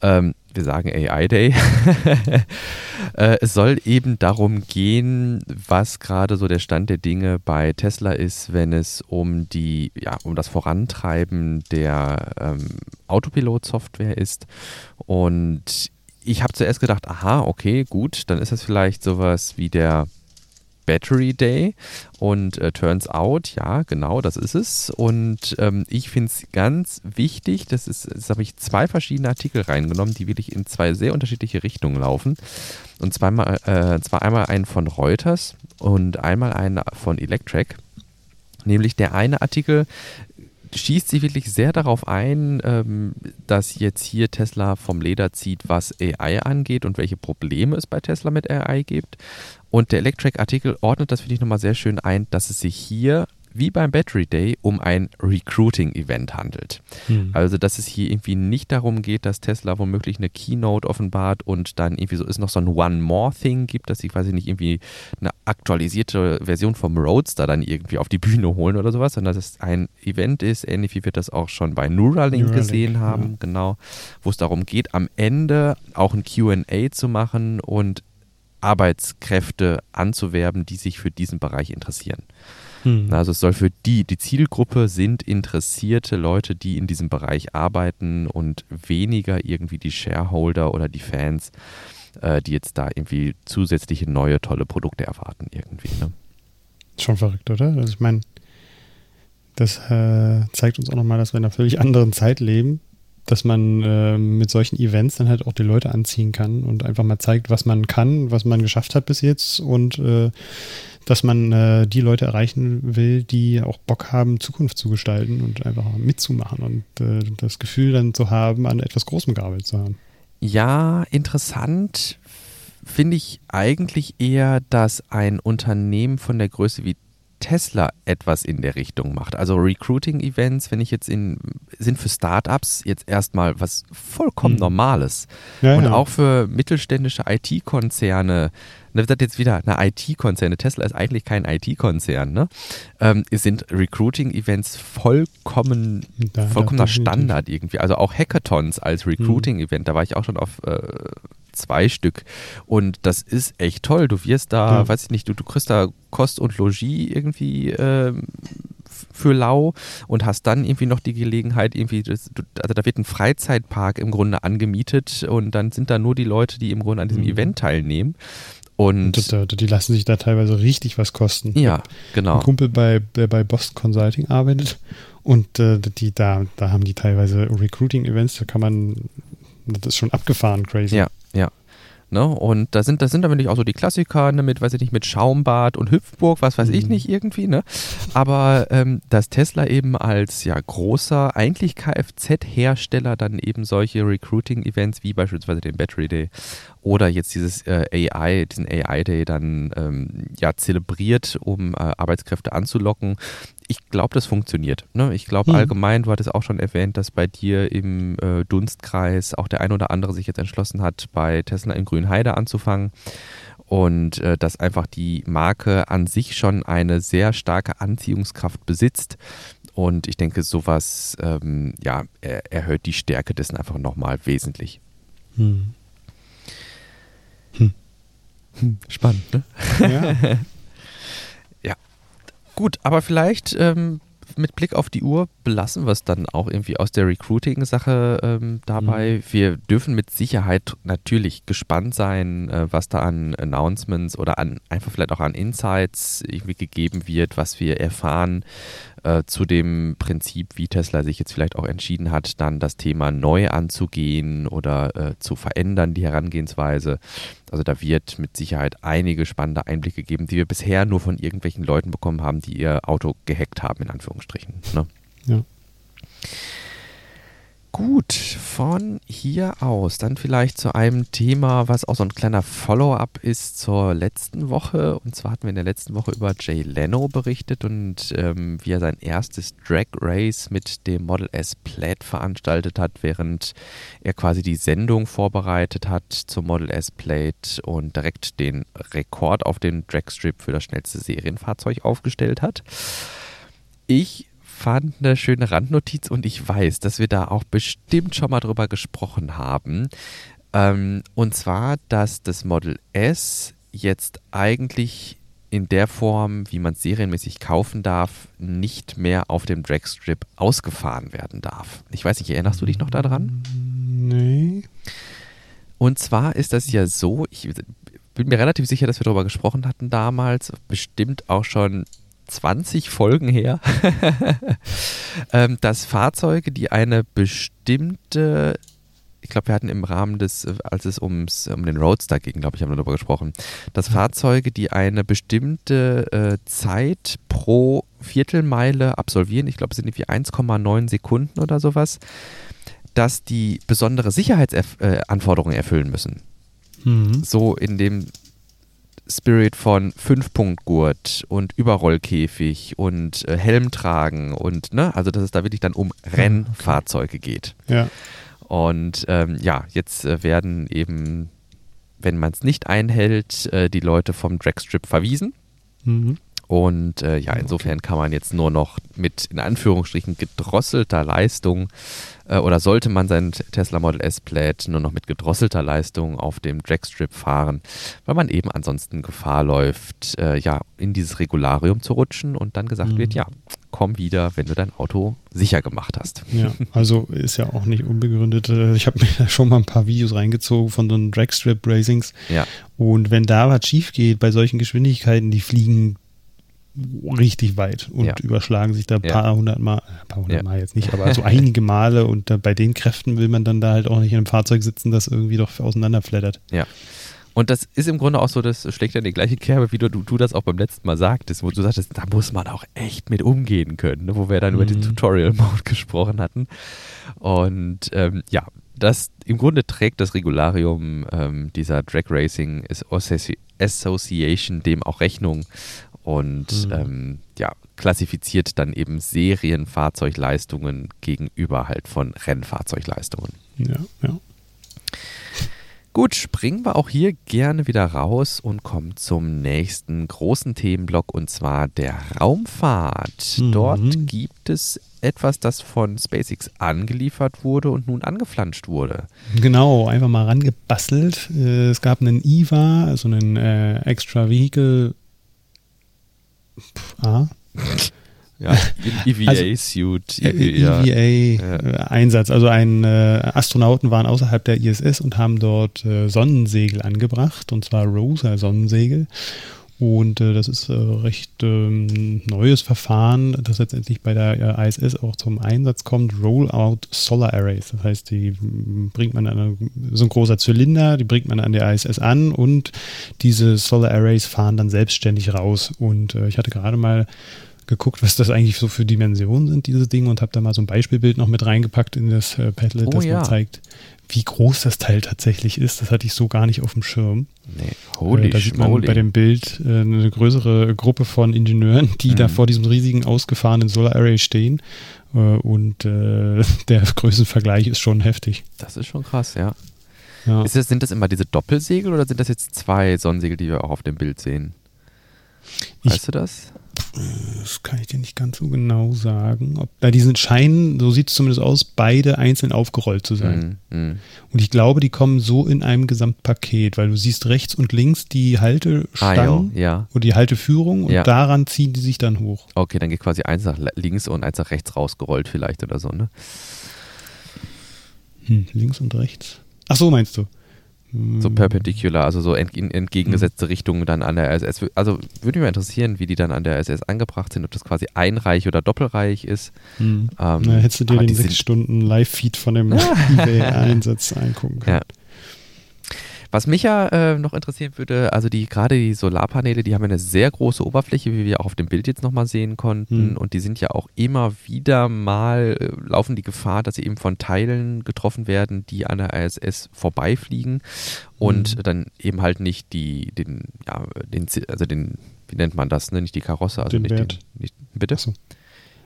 Ähm, wir sagen AI Day. [LAUGHS] Äh, es soll eben darum gehen, was gerade so der Stand der Dinge bei Tesla ist, wenn es um die, ja, um das Vorantreiben der ähm, Autopilot-Software ist. Und ich habe zuerst gedacht, aha, okay, gut, dann ist das vielleicht sowas wie der Battery Day und äh, turns out, ja, genau, das ist es. Und ähm, ich finde es ganz wichtig, das ist, das habe ich zwei verschiedene Artikel reingenommen, die wirklich in zwei sehr unterschiedliche Richtungen laufen. Und zweimal, äh, zwar einmal einen von Reuters und einmal einen von Electrek. Nämlich der eine Artikel schießt sich wirklich sehr darauf ein, ähm, dass jetzt hier Tesla vom Leder zieht, was AI angeht und welche Probleme es bei Tesla mit AI gibt. Und der Electric-Artikel ordnet das, finde ich, nochmal sehr schön ein, dass es sich hier wie beim Battery Day um ein Recruiting-Event handelt. Hm. Also, dass es hier irgendwie nicht darum geht, dass Tesla womöglich eine Keynote offenbart und dann irgendwie so ist noch so ein One More Thing gibt, dass sie quasi nicht irgendwie eine aktualisierte Version vom Roadster dann irgendwie auf die Bühne holen oder sowas, sondern dass es ein Event ist, ähnlich wie wir das auch schon bei Neuralink, Neuralink gesehen haben, ja. genau, wo es darum geht, am Ende auch ein QA zu machen und Arbeitskräfte anzuwerben, die sich für diesen Bereich interessieren. Hm. Also es soll für die, die Zielgruppe sind interessierte Leute, die in diesem Bereich arbeiten und weniger irgendwie die Shareholder oder die Fans, äh, die jetzt da irgendwie zusätzliche neue tolle Produkte erwarten irgendwie. Ne? Schon verrückt, oder? Also ich meine, das äh, zeigt uns auch nochmal, dass wir in einer völlig anderen Zeit leben dass man äh, mit solchen Events dann halt auch die Leute anziehen kann und einfach mal zeigt, was man kann, was man geschafft hat bis jetzt und äh, dass man äh, die Leute erreichen will, die auch Bock haben, Zukunft zu gestalten und einfach mitzumachen und äh, das Gefühl dann zu haben, an etwas Großem gearbeitet zu haben. Ja, interessant finde ich eigentlich eher, dass ein Unternehmen von der Größe wie Tesla etwas in der Richtung macht. Also Recruiting-Events, wenn ich jetzt in, sind für Startups jetzt erstmal was vollkommen hm. Normales. Ja, und ja. auch für mittelständische IT-Konzerne, das wird jetzt wieder eine IT-Konzerne. Tesla ist eigentlich kein IT-Konzern, ne? Ähm, sind Recruiting-Events vollkommen, da, vollkommener Standard irgendwie. Also auch Hackathons als hm. Recruiting-Event, da war ich auch schon auf äh, zwei Stück. Und das ist echt toll. Du wirst da, ja. weiß ich nicht, du, du kriegst da Kost und Logis irgendwie äh, für lau und hast dann irgendwie noch die Gelegenheit, irgendwie, das, also da wird ein Freizeitpark im Grunde angemietet und dann sind da nur die Leute, die im Grunde an diesem mhm. Event teilnehmen. Und, und die lassen sich da teilweise richtig was kosten. Ja, genau. Ein Kumpel bei, bei Boston Consulting arbeitet und äh, die da, da haben die teilweise Recruiting-Events, da kann man, das ist schon abgefahren, crazy. Ja. Ne? Und da sind, da sind natürlich auch so die Klassiker ne, mit, weiß ich nicht, mit Schaumbad und Hüpfburg, was weiß mhm. ich nicht irgendwie, ne? Aber ähm, dass Tesla eben als ja großer, eigentlich Kfz-Hersteller dann eben solche Recruiting-Events wie beispielsweise den Battery Day oder jetzt dieses äh, AI, diesen AI Day dann ähm, ja zelebriert, um äh, Arbeitskräfte anzulocken. Ich glaube, das funktioniert. Ne? Ich glaube hm. allgemein, du hattest auch schon erwähnt, dass bei dir im äh, Dunstkreis auch der ein oder andere sich jetzt entschlossen hat, bei Tesla in Grünheide anzufangen und äh, dass einfach die Marke an sich schon eine sehr starke Anziehungskraft besitzt. Und ich denke, sowas ähm, ja, er, erhöht die Stärke dessen einfach nochmal wesentlich. Hm. Hm, spannend, ne? Ja. [LAUGHS] ja. Gut, aber vielleicht ähm, mit Blick auf die Uhr belassen wir es dann auch irgendwie aus der Recruiting-Sache ähm, dabei. Mhm. Wir dürfen mit Sicherheit natürlich gespannt sein, äh, was da an Announcements oder an einfach vielleicht auch an Insights irgendwie gegeben wird, was wir erfahren äh, zu dem Prinzip, wie Tesla sich jetzt vielleicht auch entschieden hat, dann das Thema neu anzugehen oder äh, zu verändern, die Herangehensweise. Also da wird mit Sicherheit einige spannende Einblicke geben, die wir bisher nur von irgendwelchen Leuten bekommen haben, die ihr Auto gehackt haben, in Anführungsstrichen. Ne? Ja. Gut, von hier aus dann vielleicht zu einem Thema, was auch so ein kleiner Follow-up ist zur letzten Woche. Und zwar hatten wir in der letzten Woche über Jay Leno berichtet und ähm, wie er sein erstes Drag Race mit dem Model S Plaid veranstaltet hat, während er quasi die Sendung vorbereitet hat zum Model S Plaid und direkt den Rekord auf dem Dragstrip für das schnellste Serienfahrzeug aufgestellt hat. Ich fand eine schöne Randnotiz und ich weiß, dass wir da auch bestimmt schon mal drüber gesprochen haben. Ähm, und zwar, dass das Model S jetzt eigentlich in der Form, wie man es serienmäßig kaufen darf, nicht mehr auf dem Dragstrip ausgefahren werden darf. Ich weiß nicht, erinnerst du dich noch daran? Nee. Und zwar ist das ja so, ich bin mir relativ sicher, dass wir darüber gesprochen hatten damals, bestimmt auch schon 20 Folgen her, [LAUGHS] ähm, dass Fahrzeuge, die eine bestimmte ich glaube, wir hatten im Rahmen des, als es ums, um den Roadster ging, glaube ich, haben wir darüber gesprochen, dass Fahrzeuge, die eine bestimmte äh, Zeit pro Viertelmeile absolvieren, ich glaube, es sind irgendwie 1,9 Sekunden oder sowas, dass die besondere Sicherheitsanforderungen erfüllen müssen. Mhm. So in dem Spirit von Fünf-Punkt-Gurt und Überrollkäfig und äh, Helm tragen und, ne, also dass es da wirklich dann um Rennfahrzeuge geht. Ja. Und ähm, ja, jetzt äh, werden eben, wenn man es nicht einhält, äh, die Leute vom Dragstrip verwiesen. Mhm. Und äh, ja, insofern kann man jetzt nur noch mit in Anführungsstrichen gedrosselter Leistung äh, oder sollte man sein Tesla Model S Plaid nur noch mit gedrosselter Leistung auf dem Dragstrip fahren, weil man eben ansonsten Gefahr läuft, äh, ja, in dieses Regularium zu rutschen und dann gesagt mhm. wird, ja, komm wieder, wenn du dein Auto sicher gemacht hast. Ja, also ist ja auch nicht unbegründet. Äh, ich habe mir da schon mal ein paar Videos reingezogen von so Dragstrip Racings. Ja. Und wenn da was schief geht bei solchen Geschwindigkeiten, die fliegen richtig weit und ja. überschlagen sich da ein paar ja. hundert Mal, ein paar hundert ja. Mal jetzt nicht, aber [LAUGHS] so einige Male und bei den Kräften will man dann da halt auch nicht in einem Fahrzeug sitzen, das irgendwie doch auseinanderflattert. Ja. Und das ist im Grunde auch so, das schlägt ja die gleiche Kerbe, wie du, du, du, das auch beim letzten Mal sagtest, wo du sagtest, da muss man auch echt mit umgehen können, ne? wo wir dann mhm. über den mhm. Tutorial-Mode [LAUGHS] gesprochen hatten. Und ähm, ja, das im Grunde trägt das Regularium ähm, dieser Drag Racing Association dem auch Rechnung und mhm. ähm, ja, klassifiziert dann eben Serienfahrzeugleistungen gegenüber halt von Rennfahrzeugleistungen. Ja, ja. Gut, springen wir auch hier gerne wieder raus und kommen zum nächsten großen Themenblock und zwar der Raumfahrt. Mhm. Dort gibt es etwas, das von SpaceX angeliefert wurde und nun angeflanscht wurde. Genau, einfach mal rangebastelt. Äh, es gab einen EVA, also einen äh, Extra Vehicle [LAUGHS] A. Ja, EVA-Suit. Also, EVA-Einsatz. Also ein äh, Astronauten waren außerhalb der ISS und haben dort äh, Sonnensegel angebracht, und zwar Rosa-Sonnensegel. Und äh, das ist äh, recht ähm, neues Verfahren, das letztendlich bei der äh, ISS auch zum Einsatz kommt. Rollout Solar Arrays. Das heißt, die bringt man an so ein großer Zylinder, die bringt man an der ISS an und diese Solar Arrays fahren dann selbstständig raus. Und äh, ich hatte gerade mal geguckt, was das eigentlich so für Dimensionen sind, dieses Ding, und habe da mal so ein Beispielbild noch mit reingepackt in das äh, Padlet, oh, das ja. mir zeigt, wie groß das Teil tatsächlich ist. Das hatte ich so gar nicht auf dem Schirm. Nee, holy äh, Da sieht man bei dem Bild äh, eine größere Gruppe von Ingenieuren, die mhm. da vor diesem riesigen ausgefahrenen Solar Array stehen. Äh, und äh, [LAUGHS] der Größenvergleich ist schon heftig. Das ist schon krass, ja. ja. Das, sind das immer diese Doppelsegel oder sind das jetzt zwei Sonnensegel, die wir auch auf dem Bild sehen? Weißt ich, du das? Das kann ich dir nicht ganz so genau sagen. Ob, da diesen scheinen, so sieht es zumindest aus, beide einzeln aufgerollt zu sein. Mm, mm. Und ich glaube, die kommen so in einem Gesamtpaket, weil du siehst rechts und links die Haltestangen Ah, ja. und die Halteführung und Ja. daran ziehen die sich dann hoch. Okay, dann geht quasi eins nach links und eins nach rechts rausgerollt vielleicht oder so, ne? Hm, links und rechts. Ach so, meinst du? Hm, So perpendicular, also so ent in entgegengesetzte Richtungen dann an der SS. Also würde mich mal interessieren, wie die dann an der SS angebracht sind, ob das quasi einreich oder doppelreich ist. Hm. Ähm, Na, hättest du dir den sechs Stunden Live-Feed von dem [LAUGHS] eBay-Einsatz angucken können. Ja. Was mich ja äh, noch interessieren würde, also die gerade die Solarpaneele, die haben ja eine sehr große Oberfläche, wie wir auch auf dem Bild jetzt nochmal sehen konnten. Hm. Und die sind ja auch immer wieder mal, äh, laufen die Gefahr, dass sie eben von Teilen getroffen werden, die an der ISS vorbeifliegen und Mhm. dann eben halt nicht die, den, ja, den, also den, wie nennt man das, ne? Nicht die Karosse, also Den nicht Wert. den, nicht, bitte? Achso.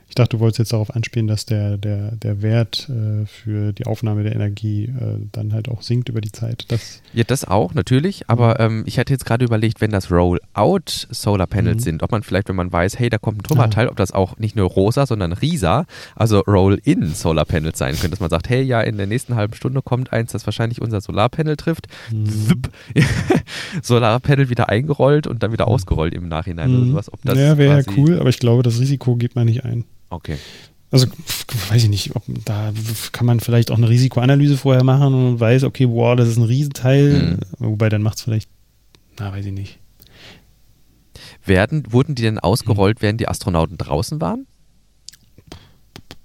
Ich dachte, du wolltest jetzt darauf anspielen, dass der, der, der Wert äh, für die Aufnahme der Energie äh, dann halt auch sinkt über die Zeit. Das, Ja, das auch, natürlich. Aber ähm, ich hatte jetzt gerade überlegt, wenn das Rollout Solar Panels Mhm. sind, ob man vielleicht, wenn man weiß, hey, da kommt ein Trümmerteil, ob das auch nicht nur rosa, sondern risa, also Roll-in Solar Panels sein könnte. Dass man sagt, hey, ja, in der nächsten halben Stunde kommt eins, das wahrscheinlich unser Solarpanel trifft. Zip. [LAUGHS] Solarpanel wieder eingerollt und dann wieder ausgerollt im Nachhinein oder Mhm. sowas. Ob das ja, wäre ja cool, aber ich glaube, das Risiko geht man nicht ein. Okay. Also weiß ich nicht, ob da kann man vielleicht auch eine Risikoanalyse vorher machen und weiß, okay, wow, das ist ein Riesenteil, wobei dann macht es vielleicht, na, weiß ich nicht. Werden, wurden die denn ausgerollt, während die Astronauten draußen waren?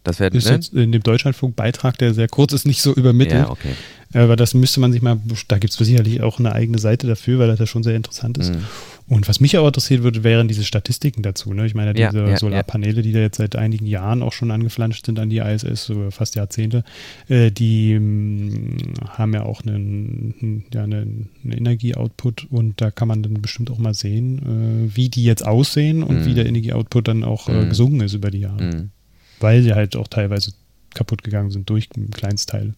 Das wäre, Ist ne? jetzt in dem Deutschlandfunkbeitrag, der sehr kurz ist, nicht so übermittelt. Ja, okay. Aber das müsste man sich mal, da gibt es sicherlich auch eine eigene Seite dafür, weil das ja schon sehr interessant ist. Mhm. Und was mich auch interessiert würde, wären diese Statistiken dazu. Ne? Ich meine, Ja, diese ja, Solarpaneele, die da jetzt seit einigen Jahren auch schon angeflanscht sind an die ISS, so fast Jahrzehnte, äh, die mh, haben ja auch einen, ja, einen, einen Energieoutput und da kann man dann bestimmt auch mal sehen, äh, wie die jetzt aussehen und Mhm. wie der Energieoutput dann auch äh, Mhm. gesunken ist über die Jahre. Mhm. Weil sie halt auch teilweise kaputt gegangen sind durch Kleinstteile.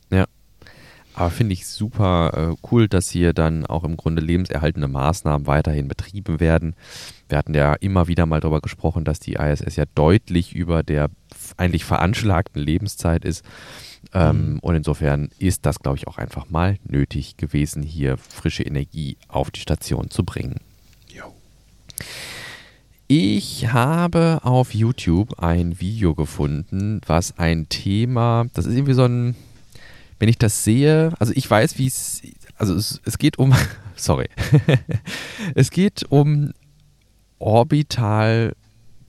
Aber finde ich super äh, cool, dass hier dann auch im Grunde lebenserhaltende Maßnahmen weiterhin betrieben werden. Wir hatten ja immer wieder mal darüber gesprochen, dass die ISS ja deutlich über der eigentlich veranschlagten Lebenszeit ist. Ähm, Mhm. Und insofern ist das, glaube ich, auch einfach mal nötig gewesen, hier frische Energie auf die Station zu bringen. Jo. Ich habe auf YouTube ein Video gefunden, was ein Thema, das ist irgendwie so ein, wenn ich das sehe, also ich weiß, wie es, also es, es geht um, [LAUGHS] sorry, [LAUGHS] es geht um orbital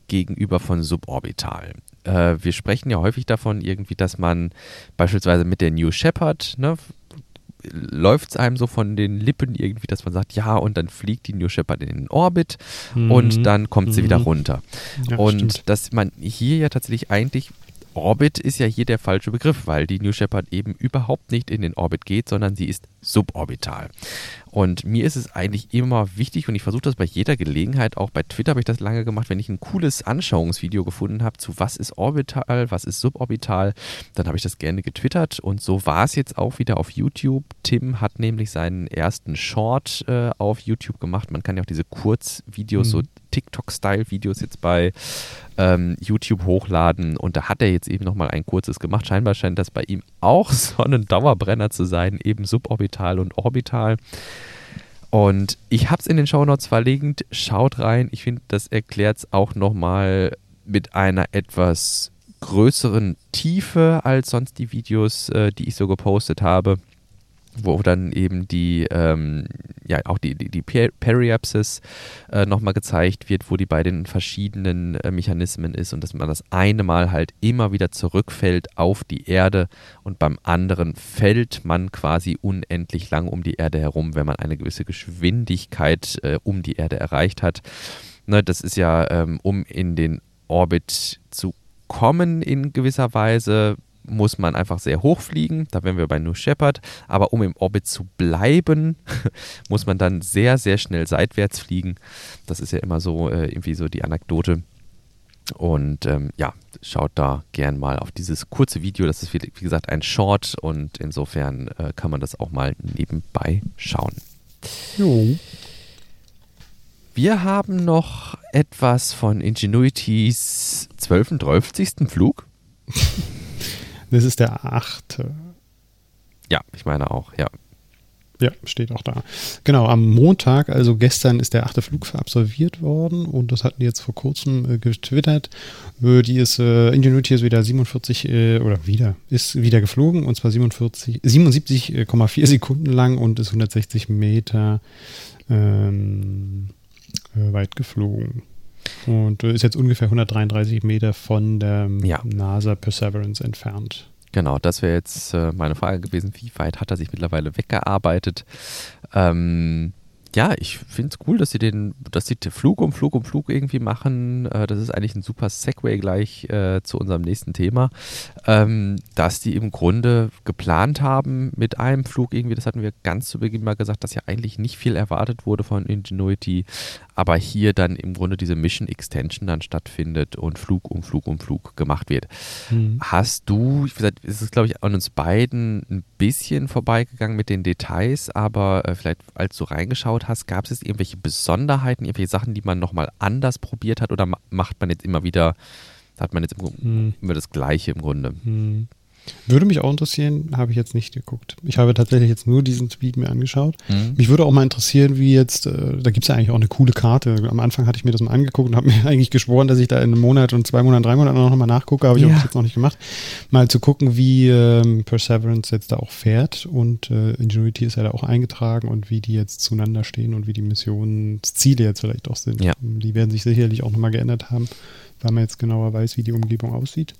gegenüber von suborbital. Äh, wir sprechen ja häufig davon irgendwie, dass man beispielsweise mit der New Shepard, ne, läuft es einem so von den Lippen irgendwie, dass man sagt, ja, und dann fliegt die New Shepard in den Orbit und Mhm. dann kommt sie Mhm. wieder runter. Ja, und stimmt. dass man hier ja tatsächlich eigentlich Orbit ist ja hier der falsche Begriff, weil die New Shepard eben überhaupt nicht in den Orbit geht, sondern sie ist suborbital. Und mir ist es eigentlich immer wichtig und ich versuche das bei jeder Gelegenheit, auch bei Twitter habe ich das lange gemacht, wenn ich ein cooles Anschauungsvideo gefunden habe zu was ist orbital, was ist suborbital, dann habe ich das gerne getwittert und so war es jetzt auch wieder auf YouTube. Tim hat nämlich seinen ersten Short äh, auf YouTube gemacht. Man kann ja auch diese Kurzvideos, Mhm. so TikTok-Style-Videos jetzt bei ähm, YouTube hochladen und da hat er jetzt eben nochmal ein kurzes gemacht. Scheinbar scheint das bei ihm auch [LAUGHS] so ein Dauerbrenner zu sein, eben suborbital und orbital. Und ich habe es in den Shownotes verlinkt. Schaut rein. Ich finde, das erklärt es auch nochmal mit einer etwas größeren Tiefe als sonst die Videos, äh, die ich so gepostet habe wo dann eben die, ähm, ja, auch die, die, die Per- Periapsis äh, nochmal gezeigt wird, wo die bei den verschiedenen äh, Mechanismen ist und dass man das eine Mal halt immer wieder zurückfällt auf die Erde und beim anderen fällt man quasi unendlich lang um die Erde herum, wenn man eine gewisse Geschwindigkeit äh, um die Erde erreicht hat. Ne, das ist ja, ähm, um in den Orbit zu kommen in gewisser Weise, muss man einfach sehr hoch fliegen. Da wären wir bei New Shepard. Aber um im Orbit zu bleiben, [LAUGHS] muss man dann sehr, sehr schnell seitwärts fliegen. Das ist ja immer so äh, irgendwie so die Anekdote. Und ähm, ja, schaut da gern mal auf dieses kurze Video. Das ist wie, wie gesagt ein Short und insofern äh, kann man das auch mal nebenbei schauen. Jo. Wir haben noch etwas von Ingenuitys 12. und 12. Flug. [LAUGHS] Das ist der achte. Ja, ich meine auch, ja. Ja, steht auch da. Genau, am Montag, also gestern, ist der achte Flug absolviert worden und das hatten die jetzt vor kurzem äh, getwittert. Äh, die ist, äh, Ingenuity ist wieder 47, äh, oder wieder, ist wieder geflogen und zwar 77,4 Sekunden lang und ist 160 Meter ähm, äh, weit geflogen. Und äh, ist jetzt ungefähr 133 Meter von der Ja. NASA Perseverance entfernt. Genau, das wäre jetzt äh, meine Frage gewesen. Wie weit hat er sich mittlerweile weggearbeitet? Ähm, ja, ich finde es cool, dass sie den, dass sie Flug um Flug um Flug irgendwie machen. Äh, das ist eigentlich ein super Segway gleich äh, zu unserem nächsten Thema. Ähm, dass die im Grunde geplant haben mit einem Flug irgendwie, das hatten wir ganz zu Beginn mal gesagt, dass ja eigentlich nicht viel erwartet wurde von Ingenuity, aber hier dann im Grunde diese Mission Extension dann stattfindet und Flug um Flug um Flug gemacht wird. Mhm. Hast du, wie gesagt, es ist glaube ich an uns beiden ein bisschen vorbeigegangen mit den Details, aber äh, vielleicht als du reingeschaut hast, gab es jetzt irgendwelche Besonderheiten, irgendwelche Sachen, die man nochmal anders probiert hat oder ma macht man jetzt immer wieder, hat man jetzt im Mhm. immer das Gleiche im Grunde? Hm. Würde mich auch interessieren, habe ich jetzt nicht geguckt. Ich habe tatsächlich jetzt nur diesen Tweet mir angeschaut. Mhm. Mich würde auch mal interessieren, wie jetzt, äh, da gibt es ja eigentlich auch eine coole Karte. Am Anfang hatte ich mir das mal angeguckt und habe [LAUGHS] mir eigentlich geschworen, dass ich da in einem Monat und zwei Monaten, drei Monaten noch mal nachgucke, habe ich Ja. auch bis jetzt noch nicht gemacht. Mal zu gucken, wie ähm, Perseverance jetzt da auch fährt und äh, Ingenuity ist ja da auch eingetragen und wie die jetzt zueinander stehen und wie die Missionsziele jetzt vielleicht auch sind. Ja. Die werden sich sicherlich auch nochmal geändert haben, weil man jetzt genauer weiß, wie die Umgebung aussieht.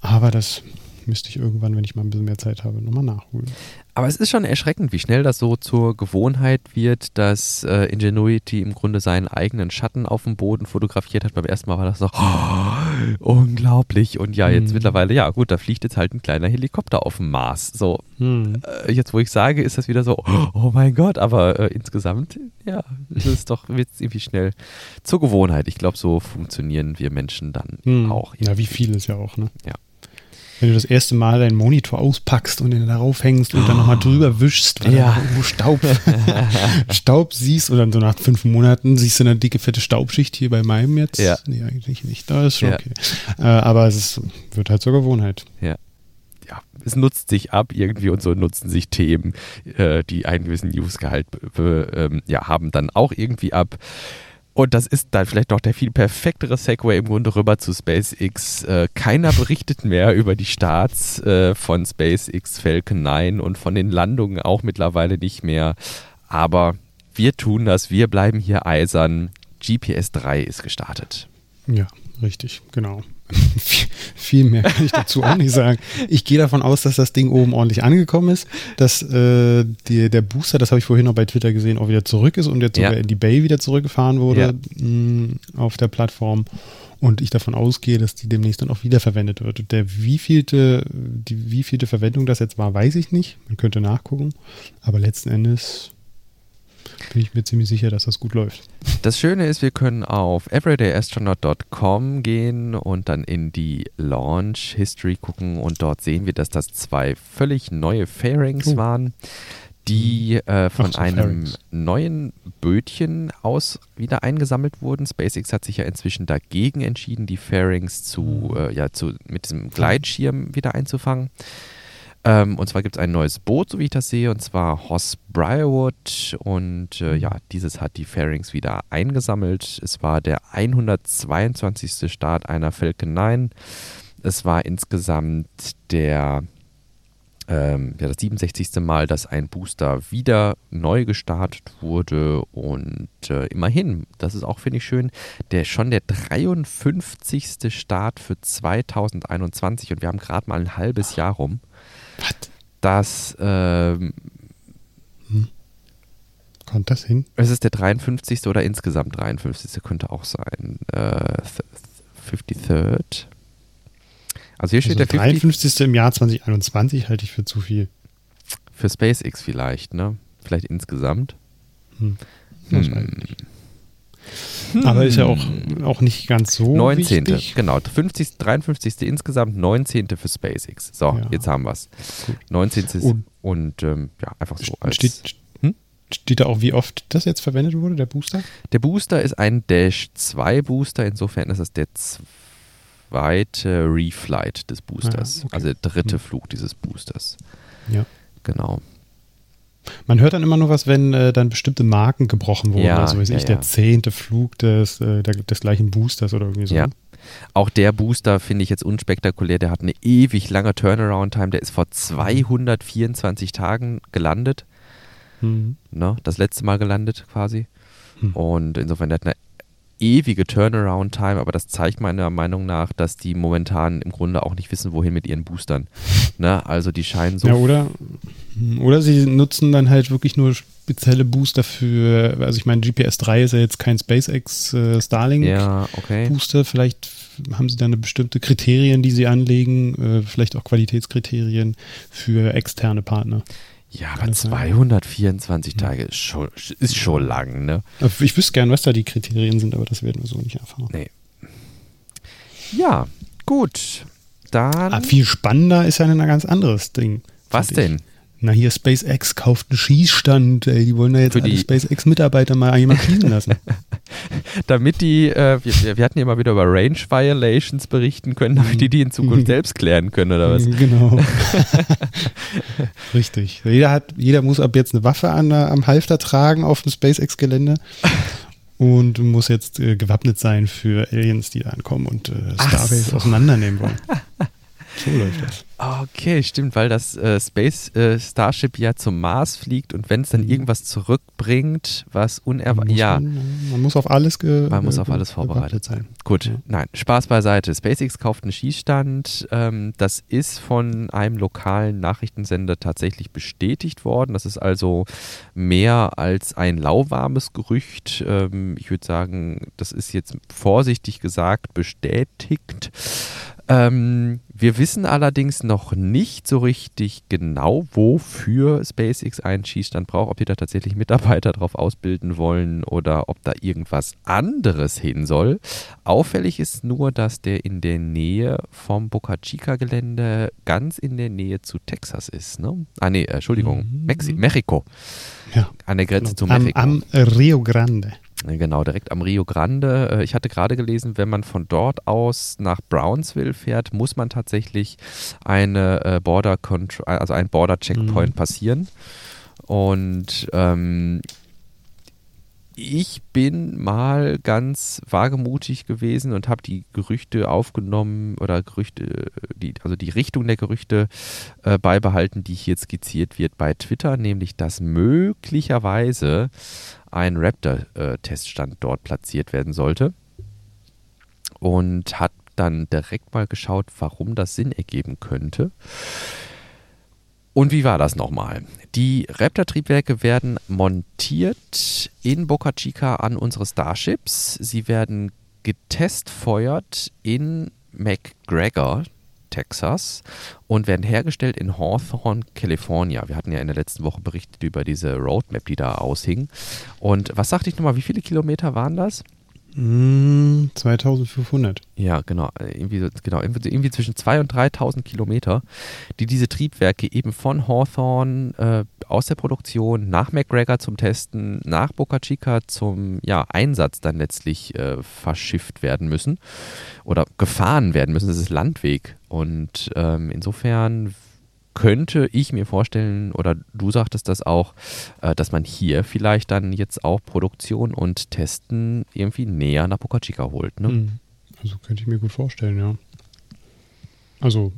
Aber das müsste ich irgendwann, wenn ich mal ein bisschen mehr Zeit habe, nochmal nachholen. Aber es ist schon erschreckend, wie schnell das so zur Gewohnheit wird, dass äh, Ingenuity im Grunde seinen eigenen Schatten auf dem Boden fotografiert hat. Beim ersten Mal war das noch oh, [GASPS] unglaublich. Und ja, jetzt Mhm. mittlerweile, ja gut, da fliegt jetzt halt ein kleiner Helikopter auf dem Mars. So, Hm. äh, jetzt wo ich sage, ist das wieder so, [GASPS] oh mein Gott, aber äh, insgesamt, ja, ist es doch wird irgendwie schnell zur Gewohnheit. Ich glaube, so funktionieren wir Menschen dann Hm. auch. Ja, wie vieles ja auch, ne? Ja. Wenn du das erste Mal deinen Monitor auspackst und den darauf hängst und dann nochmal drüber wischst, weil Ja. irgendwo Staub, [LAUGHS] Staub siehst und dann so nach fünf Monaten siehst du eine dicke, fette Staubschicht hier bei meinem jetzt. Ja. Nee, eigentlich nicht. Da ist schon Ja. okay. Äh, aber es ist, wird halt zur Gewohnheit. ja, es nutzt sich ab irgendwie und so nutzen sich Themen, äh, die einen gewissen Newsgehalt ähm, ja, haben, dann auch irgendwie ab. Und das ist dann vielleicht noch der viel perfektere Segway im Grunde rüber zu SpaceX. Äh, keiner berichtet mehr [LAUGHS] über die Starts äh, von SpaceX Falcon 9 und von den Landungen auch mittlerweile nicht mehr. Aber wir tun das, wir bleiben hier eisern. GPS 3 ist gestartet. Ja, richtig, genau. [LAUGHS] viel, mehr kann ich dazu auch nicht sagen. Ich gehe davon aus, dass das Ding oben ordentlich angekommen ist, dass äh, die, der Booster, das habe ich vorhin noch bei Twitter gesehen, auch wieder zurück ist und jetzt Ja. sogar in die Bay wieder zurückgefahren wurde Ja. mh, auf der Plattform. Und ich davon ausgehe, dass die demnächst dann auch wiederverwendet wird. Und der wievielte, die wievielte Verwendung das jetzt war, weiß ich nicht. Man könnte nachgucken. Aber letzten Endes bin ich mir ziemlich sicher, dass das gut läuft. Das Schöne ist, wir können auf everydayastronaut.com gehen und dann in die Launch History gucken und dort sehen wir, dass das zwei völlig neue Fairings Oh. waren, die äh, von Ach einem Fairings. neuen Bötchen aus wieder eingesammelt wurden. SpaceX hat sich ja inzwischen dagegen entschieden, die Fairings zu, äh, ja, zu, mit diesem Gleitschirm wieder einzufangen. Ähm, und zwar gibt es ein neues Boot, so wie ich das sehe, und zwar Hoss Briarwood. Und äh, ja, dieses hat die Fairings wieder eingesammelt. Es war der 122. Start einer Falcon 9. Es war insgesamt der ähm, ja, das 67. Mal, dass ein Booster wieder neu gestartet wurde und äh, immerhin, das ist auch, finde ich schön, der schon der 53. Start für 2021 und wir haben gerade mal ein halbes Jahr rum. Was? Das, ähm, Kommt das hin? es ist der 53. oder insgesamt 53. könnte auch sein. Äh, 53rd. Also hier steht Also der 50 53. im Jahr 2021 halte ich für zu viel. für SpaceX vielleicht, ne? Vielleicht insgesamt. Hm. Das Hm. Aber ist ja auch, auch nicht ganz so 19. wichtig. Genau, 50, 53. insgesamt, 19. für SpaceX. So, Ja. jetzt haben wir es. Gut. 19. Und- und ähm, ja, einfach so als. Steht, Hm? Steht da auch, wie oft das jetzt verwendet wurde, der Booster? Der Booster ist ein Dash 2 Booster, insofern ist es der zweite Reflight des Boosters, Ah, okay. also der dritte Hm. Flug dieses Boosters. Ja. Genau. Man hört dann immer nur was, wenn äh, dann bestimmte Marken gebrochen wurden. Ja, also weiß ja, ich, ja. der zehnte Flug des, äh, der, des gleichen Boosters oder irgendwie so. Ja. Auch der Booster finde ich jetzt unspektakulär. Der hat eine ewig lange Turnaround-Time. Der ist vor 224 Tagen gelandet. Mhm. Ne? Das letzte Mal gelandet quasi. Hm. Und insofern, der hat eine ewige Turnaround-Time, aber das zeigt meiner Meinung nach, dass die momentan im Grunde auch nicht wissen, wohin mit ihren Boostern. Ne? Also die scheinen so. Ja, oder, oder sie nutzen dann halt wirklich nur spezielle Booster für, also ich meine, GPS 3 ist ja jetzt kein SpaceX äh, Starlink ja, okay. Booster. Vielleicht haben sie da eine bestimmte Kriterien, die sie anlegen, äh, vielleicht auch Qualitätskriterien für externe Partner. Ja, aber das sein? 224 Tage ist schon, ist schon lang, ne? Aber Ich wüsste gern, was da die Kriterien sind, aber das werden wir so nicht erfahren. Nee. Ja, gut. Dann. Aber viel spannender ist ja ein ganz anderes Ding. was denn? Na, hier SpaceX kauft einen Schießstand. Ey, die wollen da jetzt alle die- SpaceX-Mitarbeiter mal jemand schießen lassen. [LAUGHS] Damit die, äh, wir, wir- hatten ja mal wieder über Range Violations berichten können, damit die die in Zukunft [LAUGHS] selbst klären können, oder was? Genau. [LAUGHS] Richtig. Jeder, hat, jeder muss ab jetzt eine Waffe an, am Halfter tragen auf dem SpaceX-Gelände und muss jetzt äh, gewappnet sein für Aliens, die da ankommen und äh, Starbase so. auseinandernehmen wollen. So läuft das. Okay, stimmt, weil das äh, Space äh, Starship ja zum Mars fliegt und wenn es dann Mhm. irgendwas zurückbringt, was unerwartet. Ja, man, muss auf alles, Man muss auf alles vorbereitet sein. Gut, Ja. nein, Spaß beiseite. SpaceX kauft einen Schießstand. Ähm, das ist von einem lokalen Nachrichtensender tatsächlich bestätigt worden. Das ist also mehr als ein lauwarmes Gerücht. Ähm, ich würde sagen, das ist jetzt vorsichtig gesagt bestätigt. Ähm, wir wissen allerdings noch nicht so richtig genau, wofür SpaceX einen Schießstand braucht, ob die da tatsächlich Mitarbeiter drauf ausbilden wollen oder ob da irgendwas anderes hin soll. Auffällig ist nur, dass der in der Nähe vom Boca Chica Gelände ganz in der Nähe zu Texas ist. Ne? Ah nee, Entschuldigung, Mhm. Mexi Mexiko. Ja. An der Grenze zu am, Mexiko. am Rio Grande. Genau, direkt am Rio Grande. Äh, Ich hatte gerade gelesen, wenn man von dort aus nach Brownsville fährt, muss man tatsächlich eine äh, Border Contro also einen Border Checkpoint Mhm. passieren. Und ähm, ich bin mal ganz wagemutig gewesen und habe die Gerüchte aufgenommen oder Gerüchte, die, also die Richtung der Gerüchte äh, beibehalten, die hier skizziert wird bei Twitter, nämlich dass möglicherweise ein Raptor-Teststand dort platziert werden sollte. Und hat dann direkt mal geschaut, warum das Sinn ergeben könnte. Und wie war das nochmal? Die Raptor-Triebwerke werden montiert in Boca Chica an unsere Starships. Sie werden getestfeuert in McGregor, Texas und werden hergestellt in Hawthorne, California. Wir hatten ja in der letzten Woche berichtet über diese Roadmap, die da aushing. Und was sagte ich nochmal, wie viele Kilometer waren das? Mm, 2500. Ja, genau. äh, Irgendwie, genau irgendwie zwischen 2.000 und 3.000 Kilometer, die diese Triebwerke eben von Hawthorne äh, aus der Produktion nach McGregor zum Testen, nach Boca Chica zum ja, Einsatz dann letztlich äh, verschifft werden müssen oder gefahren werden müssen. Das ist Landweg. Und ähm, insofern könnte ich mir vorstellen, oder du sagtest das auch, äh, dass man hier vielleicht dann jetzt auch Produktion und Testen irgendwie näher nach Boca Chica holt. Ne? Mhm. Also könnte ich mir gut vorstellen, ja. Also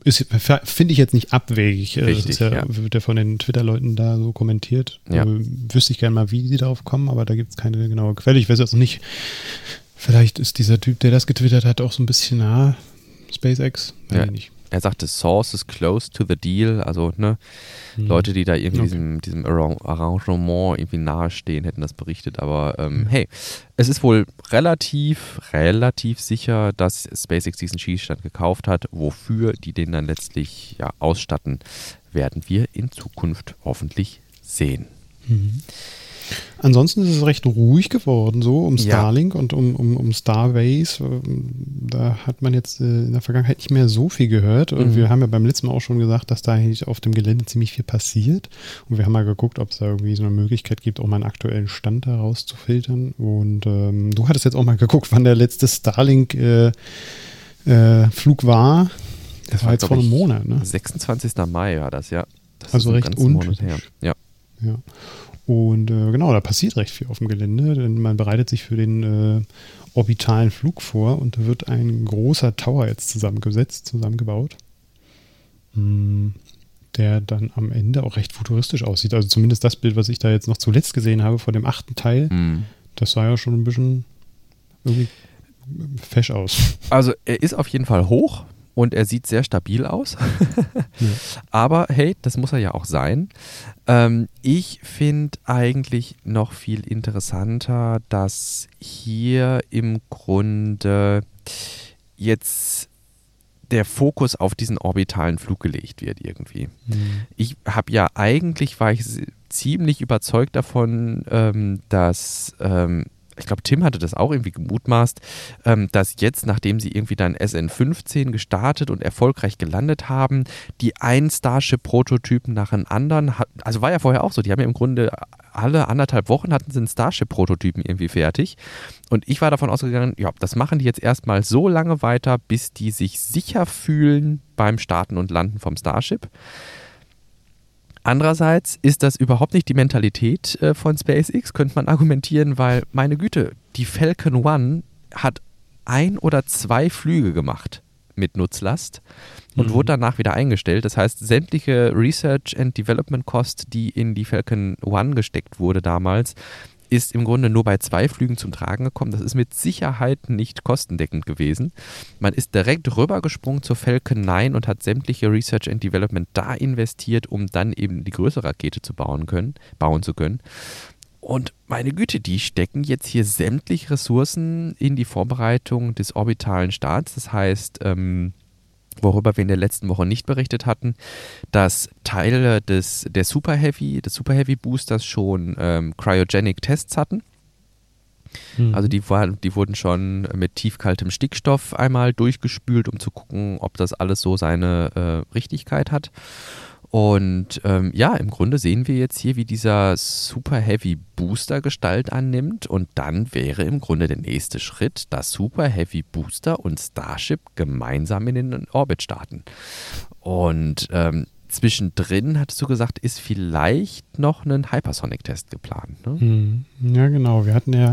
finde ich jetzt nicht abwegig. Äh, Richtig, ja, ja. Wird ja von den Twitter-Leuten da so kommentiert. Ja. Äh, wüsste ich gerne mal, wie die darauf kommen, aber da gibt es keine genaue Quelle. Ich weiß jetzt noch nicht. Vielleicht ist dieser Typ, der das getwittert hat, auch so ein bisschen nah. SpaceX? Weiß Ja. ich nicht. Er sagte Sources close to the deal, also ne, Hm. Leute, die da irgendwie Okay. diesem, diesem Arra- Arrangement irgendwie nahestehen, hätten das berichtet. Aber ähm, Mhm. hey, es ist wohl relativ, relativ sicher, dass SpaceX diesen Schießstand gekauft hat. Wofür die den dann letztlich ja, ausstatten, werden wir in Zukunft hoffentlich sehen. Mhm. Ansonsten ist es recht ruhig geworden, so um Starlink ja. und um, um, um Starbase. Da hat man jetzt äh, in der Vergangenheit nicht mehr so viel gehört. Und mhm. wir haben ja beim letzten Mal auch schon gesagt, dass da eigentlich auf dem Gelände ziemlich viel passiert. Und wir haben mal geguckt, ob es da irgendwie so eine Möglichkeit gibt, auch mal einen aktuellen Stand daraus zu filtern. Und ähm, du hattest jetzt auch mal geguckt, wann der letzte Starlink-Flug äh, äh, war. Das war jetzt vor einem Monat, ne? 26. Mai war das, ja. Das also recht untypisch. Ja. ja. Und äh, genau, da passiert recht viel auf dem Gelände, denn man bereitet sich für den äh, orbitalen Flug vor und da wird ein großer Tower jetzt zusammengesetzt, zusammengebaut, mh, hm, der dann am Ende auch recht futuristisch aussieht. Also zumindest das Bild, was ich da jetzt noch zuletzt gesehen habe von dem achten Teil, mhm. das sah ja schon ein bisschen irgendwie fesch aus. Also er ist auf jeden Fall hoch, und er sieht sehr stabil aus. [LAUGHS] ja. Aber hey, das muss er ja auch sein. Ähm, ich finde eigentlich noch viel interessanter, dass hier im Grunde jetzt der Fokus auf diesen orbitalen Flug gelegt wird irgendwie. Mhm. Ich habe ja eigentlich, war ich ziemlich überzeugt davon, ähm, dass ähm, ich glaube, Tim hatte das auch irgendwie gemutmaßt, ähm, dass jetzt, nachdem sie irgendwie dann SN15 gestartet und erfolgreich gelandet haben, die ein Starship-Prototypen nach einem anderen, also war ja vorher auch so, die haben ja im Grunde alle anderthalb Wochen hatten sie einen Starship-Prototypen irgendwie fertig. Und ich war davon ausgegangen, ja, das machen die jetzt erstmal so lange weiter, bis die sich sicher fühlen beim Starten und Landen vom Starship. Andererseits ist das überhaupt nicht die Mentalität äh, von SpaceX, könnte man argumentieren, weil meine Güte, die Falcon One hat ein oder zwei Flüge gemacht mit Nutzlast und mhm. wurde danach wieder eingestellt. Das heißt, sämtliche Research and Development Cost, die in die Falcon One gesteckt wurde damals, ist im Grunde nur bei zwei Flügen zum Tragen gekommen. Das ist mit Sicherheit nicht kostendeckend gewesen. Man ist direkt rübergesprungen zur Falcon 9 und hat sämtliche Research and Development da investiert, um dann eben die größere Rakete zu bauen können, bauen zu können. Und meine Güte, die stecken jetzt hier sämtliche Ressourcen in die Vorbereitung des orbitalen Starts. Das heißt, ähm, worüber wir in der letzten Woche nicht berichtet hatten, dass Teile des, der Super Heavy, des Super Heavy Boosters schon ähm, Cryogenic Tests hatten. Mhm. Also die, war, die wurden schon mit tiefkaltem Stickstoff einmal durchgespült, um zu gucken, ob das alles so seine äh, Richtigkeit hat. Und ähm, ja, im Grunde sehen wir jetzt hier, wie dieser Super Heavy Booster Gestalt annimmt. Und dann wäre im Grunde der nächste Schritt, dass Super Heavy Booster und Starship gemeinsam in den Orbit starten. Und ähm, zwischendrin, hattest du gesagt, ist vielleicht noch ein Hypersonic-Test geplant. Ne? Hm, ja, genau. Wir hatten ja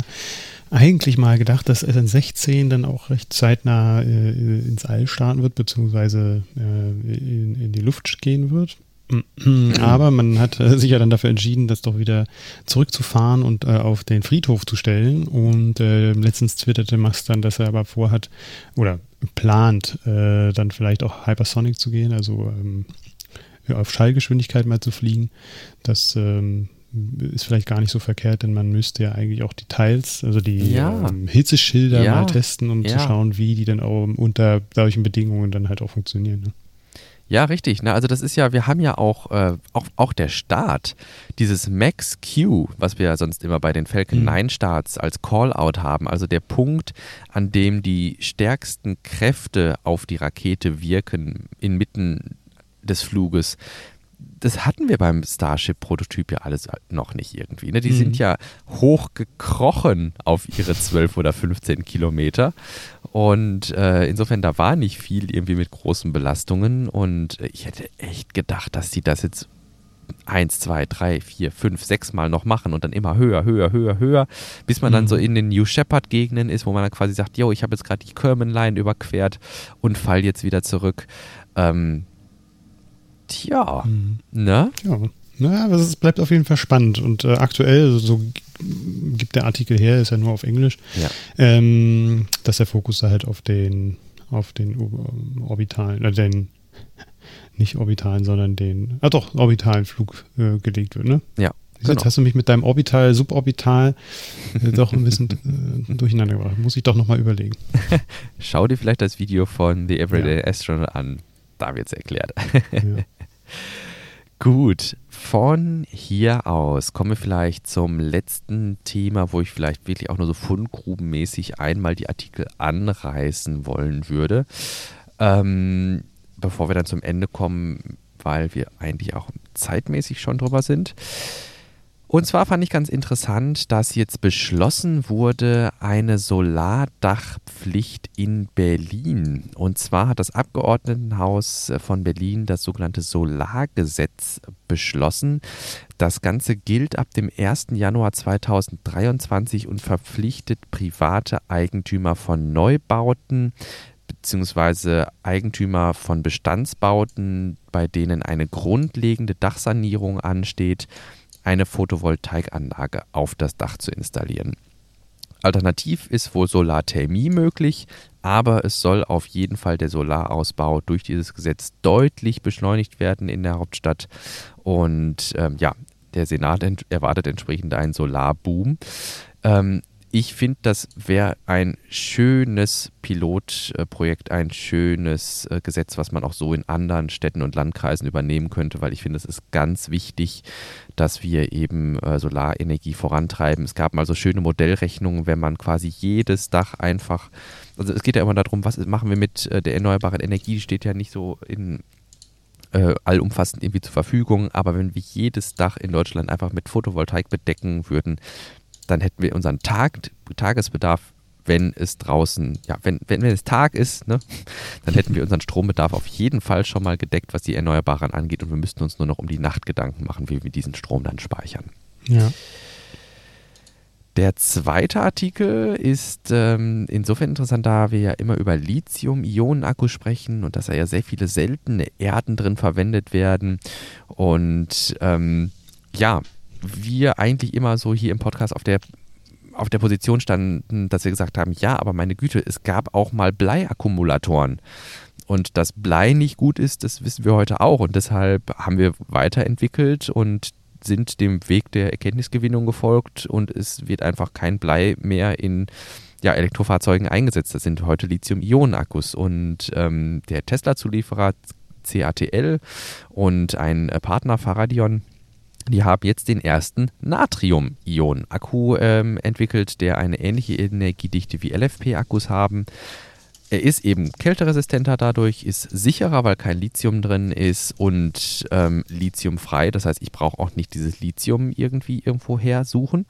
eigentlich mal gedacht, dass SN16 dann auch recht zeitnah äh, ins All starten wird, beziehungsweise äh, in, in die Luft gehen wird. Aber man hat äh, sich ja dann dafür entschieden, das doch wieder zurückzufahren und äh, auf den Friedhof zu stellen. Und äh, letztens twitterte Max dann, dass er aber vorhat oder plant, äh, dann vielleicht auch Hypersonic zu gehen, also ähm, auf Schallgeschwindigkeit mal zu fliegen. Das ähm, ist vielleicht gar nicht so verkehrt, denn man müsste ja eigentlich auch Details, also die ja. ähm, Hitzeschilder ja. mal testen, um ja. zu schauen, wie die dann auch unter solchen Bedingungen dann halt auch funktionieren. Ne? Ja, richtig. Ne? Also das ist ja, wir haben ja auch, äh, auch, auch der Start, dieses Max Q, was wir ja sonst immer bei den Falcon 9 mhm. Starts als Callout haben, also der Punkt, an dem die stärksten Kräfte auf die Rakete wirken, inmitten des Fluges. Das hatten wir beim Starship-Prototyp ja alles noch nicht irgendwie. Ne? Die mhm. sind ja hochgekrochen auf ihre 12 oder 15 Kilometer und äh, insofern, da war nicht viel irgendwie mit großen Belastungen. Und ich hätte echt gedacht, dass die das jetzt eins, zwei, drei, vier, fünf, sechs Mal noch machen und dann immer höher, höher, höher, höher, bis man mhm. dann so in den New Shepard-Gegenden ist, wo man dann quasi sagt, yo, ich habe jetzt gerade die Kerman-Line überquert und fall jetzt wieder zurück. Ähm, tja, mhm. ne? Ja. Naja, aber es bleibt auf jeden Fall spannend. Und äh, aktuell, so gibt der Artikel her, ist ja nur auf Englisch, ja. ähm, dass der Fokus da halt auf den, auf den orbitalen, äh, den, nicht orbitalen, sondern den, ah doch, orbitalen Flug äh, gelegt wird, ne? Ja. Genau. Jetzt hast du mich mit deinem Orbital, Suborbital äh, doch ein bisschen äh, durcheinander gebracht. Muss ich doch nochmal überlegen. [LAUGHS] Schau dir vielleicht das Video von The Everyday ja. Astronaut an. Da wird es erklärt. Ja. [LAUGHS] Gut, von hier aus kommen wir vielleicht zum letzten Thema, wo ich vielleicht wirklich auch nur so fundgrubenmäßig einmal die Artikel anreißen wollen würde. Ähm, bevor wir dann zum Ende kommen, weil wir eigentlich auch zeitmäßig schon drüber sind. Und zwar fand ich ganz interessant, dass jetzt beschlossen wurde, eine Solardachpflicht in Berlin. Und zwar hat das Abgeordnetenhaus von Berlin das sogenannte Solargesetz beschlossen. Das Ganze gilt ab dem 1. Januar 2023 und verpflichtet private Eigentümer von Neubauten beziehungsweise Eigentümer von Bestandsbauten, bei denen eine grundlegende Dachsanierung ansteht, eine Photovoltaikanlage auf das Dach zu installieren. Alternativ ist wohl Solarthermie möglich, aber es soll auf jeden Fall der Solarausbau durch dieses Gesetz deutlich beschleunigt werden in der Hauptstadt. Und ähm, ja, der Senat erwartet entsprechend einen Solarboom. Ähm, ich finde, das wäre ein schönes Pilotprojekt, ein schönes äh, Gesetz, was man auch so in anderen Städten und Landkreisen übernehmen könnte, weil ich finde, es ist ganz wichtig, dass wir eben äh, Solarenergie vorantreiben. Es gab mal so schöne Modellrechnungen, wenn man quasi jedes Dach einfach, also es geht ja immer darum, was machen wir mit äh, der erneuerbaren Energie, die steht ja nicht so in allumfassend irgendwie zur Verfügung. Aber wenn wir jedes Dach in Deutschland einfach mit Photovoltaik bedecken würden, dann hätten wir unseren Tag, Tagesbedarf, wenn es draußen, ja, wenn, wenn, wenn es Tag ist, ne, dann hätten wir unseren Strombedarf auf jeden Fall schon mal gedeckt, was die Erneuerbaren angeht. Und wir müssten uns nur noch um die Nacht Gedanken machen, wie wir diesen Strom dann speichern. Ja. Der zweite Artikel ist ähm, insofern interessant, da wir ja immer über Lithium-Ionen-Akkus sprechen und dass da ja sehr viele seltene Erden drin verwendet werden. Und ähm, ja, wir eigentlich immer so hier im Podcast auf der auf der Position standen, dass wir gesagt haben, ja, aber meine Güte, es gab auch mal Bleiakkumulatoren. Und dass Blei nicht gut ist, das wissen wir heute auch. Und deshalb haben wir weiterentwickelt und sind dem Weg der Erkenntnisgewinnung gefolgt und es wird einfach kein Blei mehr in ja, Elektrofahrzeugen eingesetzt. Das sind heute Lithium-Ionen-Akkus. Und ähm, der Tesla-Zulieferer CATL und ein Partner Faradion die haben jetzt den ersten Natrium-Ionen-Akku ähm, entwickelt, der eine ähnliche Energiedichte wie LFP-Akkus haben. Er ist eben kälteresistenter dadurch, ist sicherer, weil kein Lithium drin ist und ähm, lithiumfrei. Das heißt, ich brauche auch nicht dieses Lithium irgendwie irgendwo her suchen.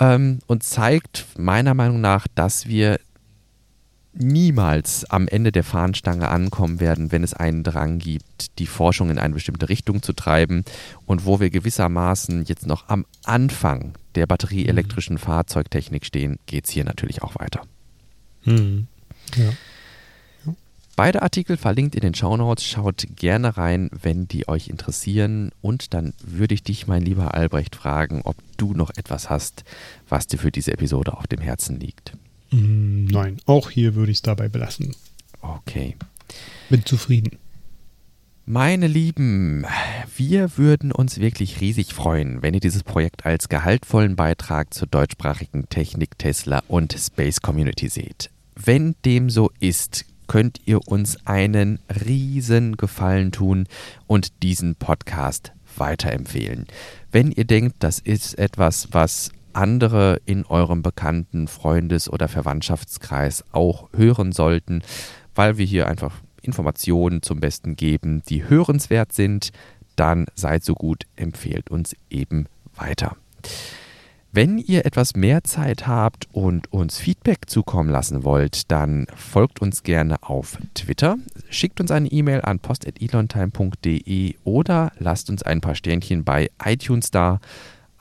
Ähm, und zeigt meiner Meinung nach, dass wir niemals am Ende der Fahnenstange ankommen werden, wenn es einen Drang gibt, die Forschung in eine bestimmte Richtung zu treiben und wo wir gewissermaßen jetzt noch am Anfang der batterieelektrischen Fahrzeugtechnik stehen, geht es hier natürlich auch weiter. Mhm. Ja. Beide Artikel verlinkt in den Shownotes. Schaut gerne rein, wenn die euch interessieren. Und dann würde ich dich, mein lieber Albrecht, fragen, ob du noch etwas hast, was dir für diese Episode auf dem Herzen liegt. Mm, nein, auch hier würde ich es dabei belassen. Okay. Bin zufrieden. Meine Lieben, wir würden uns wirklich riesig freuen, wenn ihr dieses Projekt als gehaltvollen Beitrag zur deutschsprachigen Technik, Tesla und Space Community seht. Wenn dem so ist, könnt ihr uns einen riesen Gefallen tun und diesen Podcast weiterempfehlen. Wenn ihr denkt, das ist etwas, was andere in eurem bekannten Freundes- oder Verwandtschaftskreis auch hören sollten, weil wir hier einfach Informationen zum Besten geben, die hörenswert sind, dann seid so gut, empfehlt uns eben weiter. Wenn ihr etwas mehr Zeit habt und uns Feedback zukommen lassen wollt, dann folgt uns gerne auf Twitter, schickt uns eine E-Mail an post.elontime.de oder lasst uns ein paar Sternchen bei iTunes da.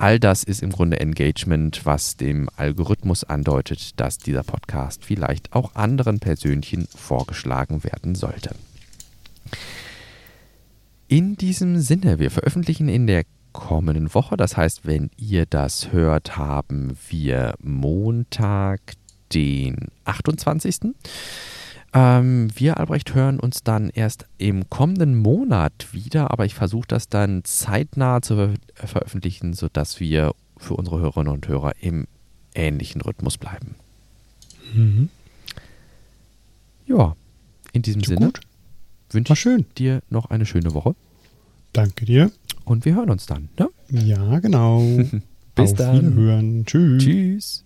All das ist im Grunde Engagement, was dem Algorithmus andeutet, dass dieser Podcast vielleicht auch anderen Persönchen vorgeschlagen werden sollte. In diesem Sinne, wir veröffentlichen in der kommenden Woche, das heißt, wenn ihr das hört, haben wir Montag, den 28. Ähm, wir, Albrecht, hören uns dann erst im kommenden Monat wieder, aber ich versuche das dann zeitnah zu ver veröffentlichen, sodass wir für unsere Hörerinnen und Hörer im ähnlichen Rhythmus bleiben. Mhm. Ja, in diesem So Sinne gut. wünsche ich dir noch eine schöne Woche. Danke dir. Und wir hören uns dann. Ne? Ja, genau. [LAUGHS] Bis Auf dann. Wiederhören. Tschüss. Tschüss.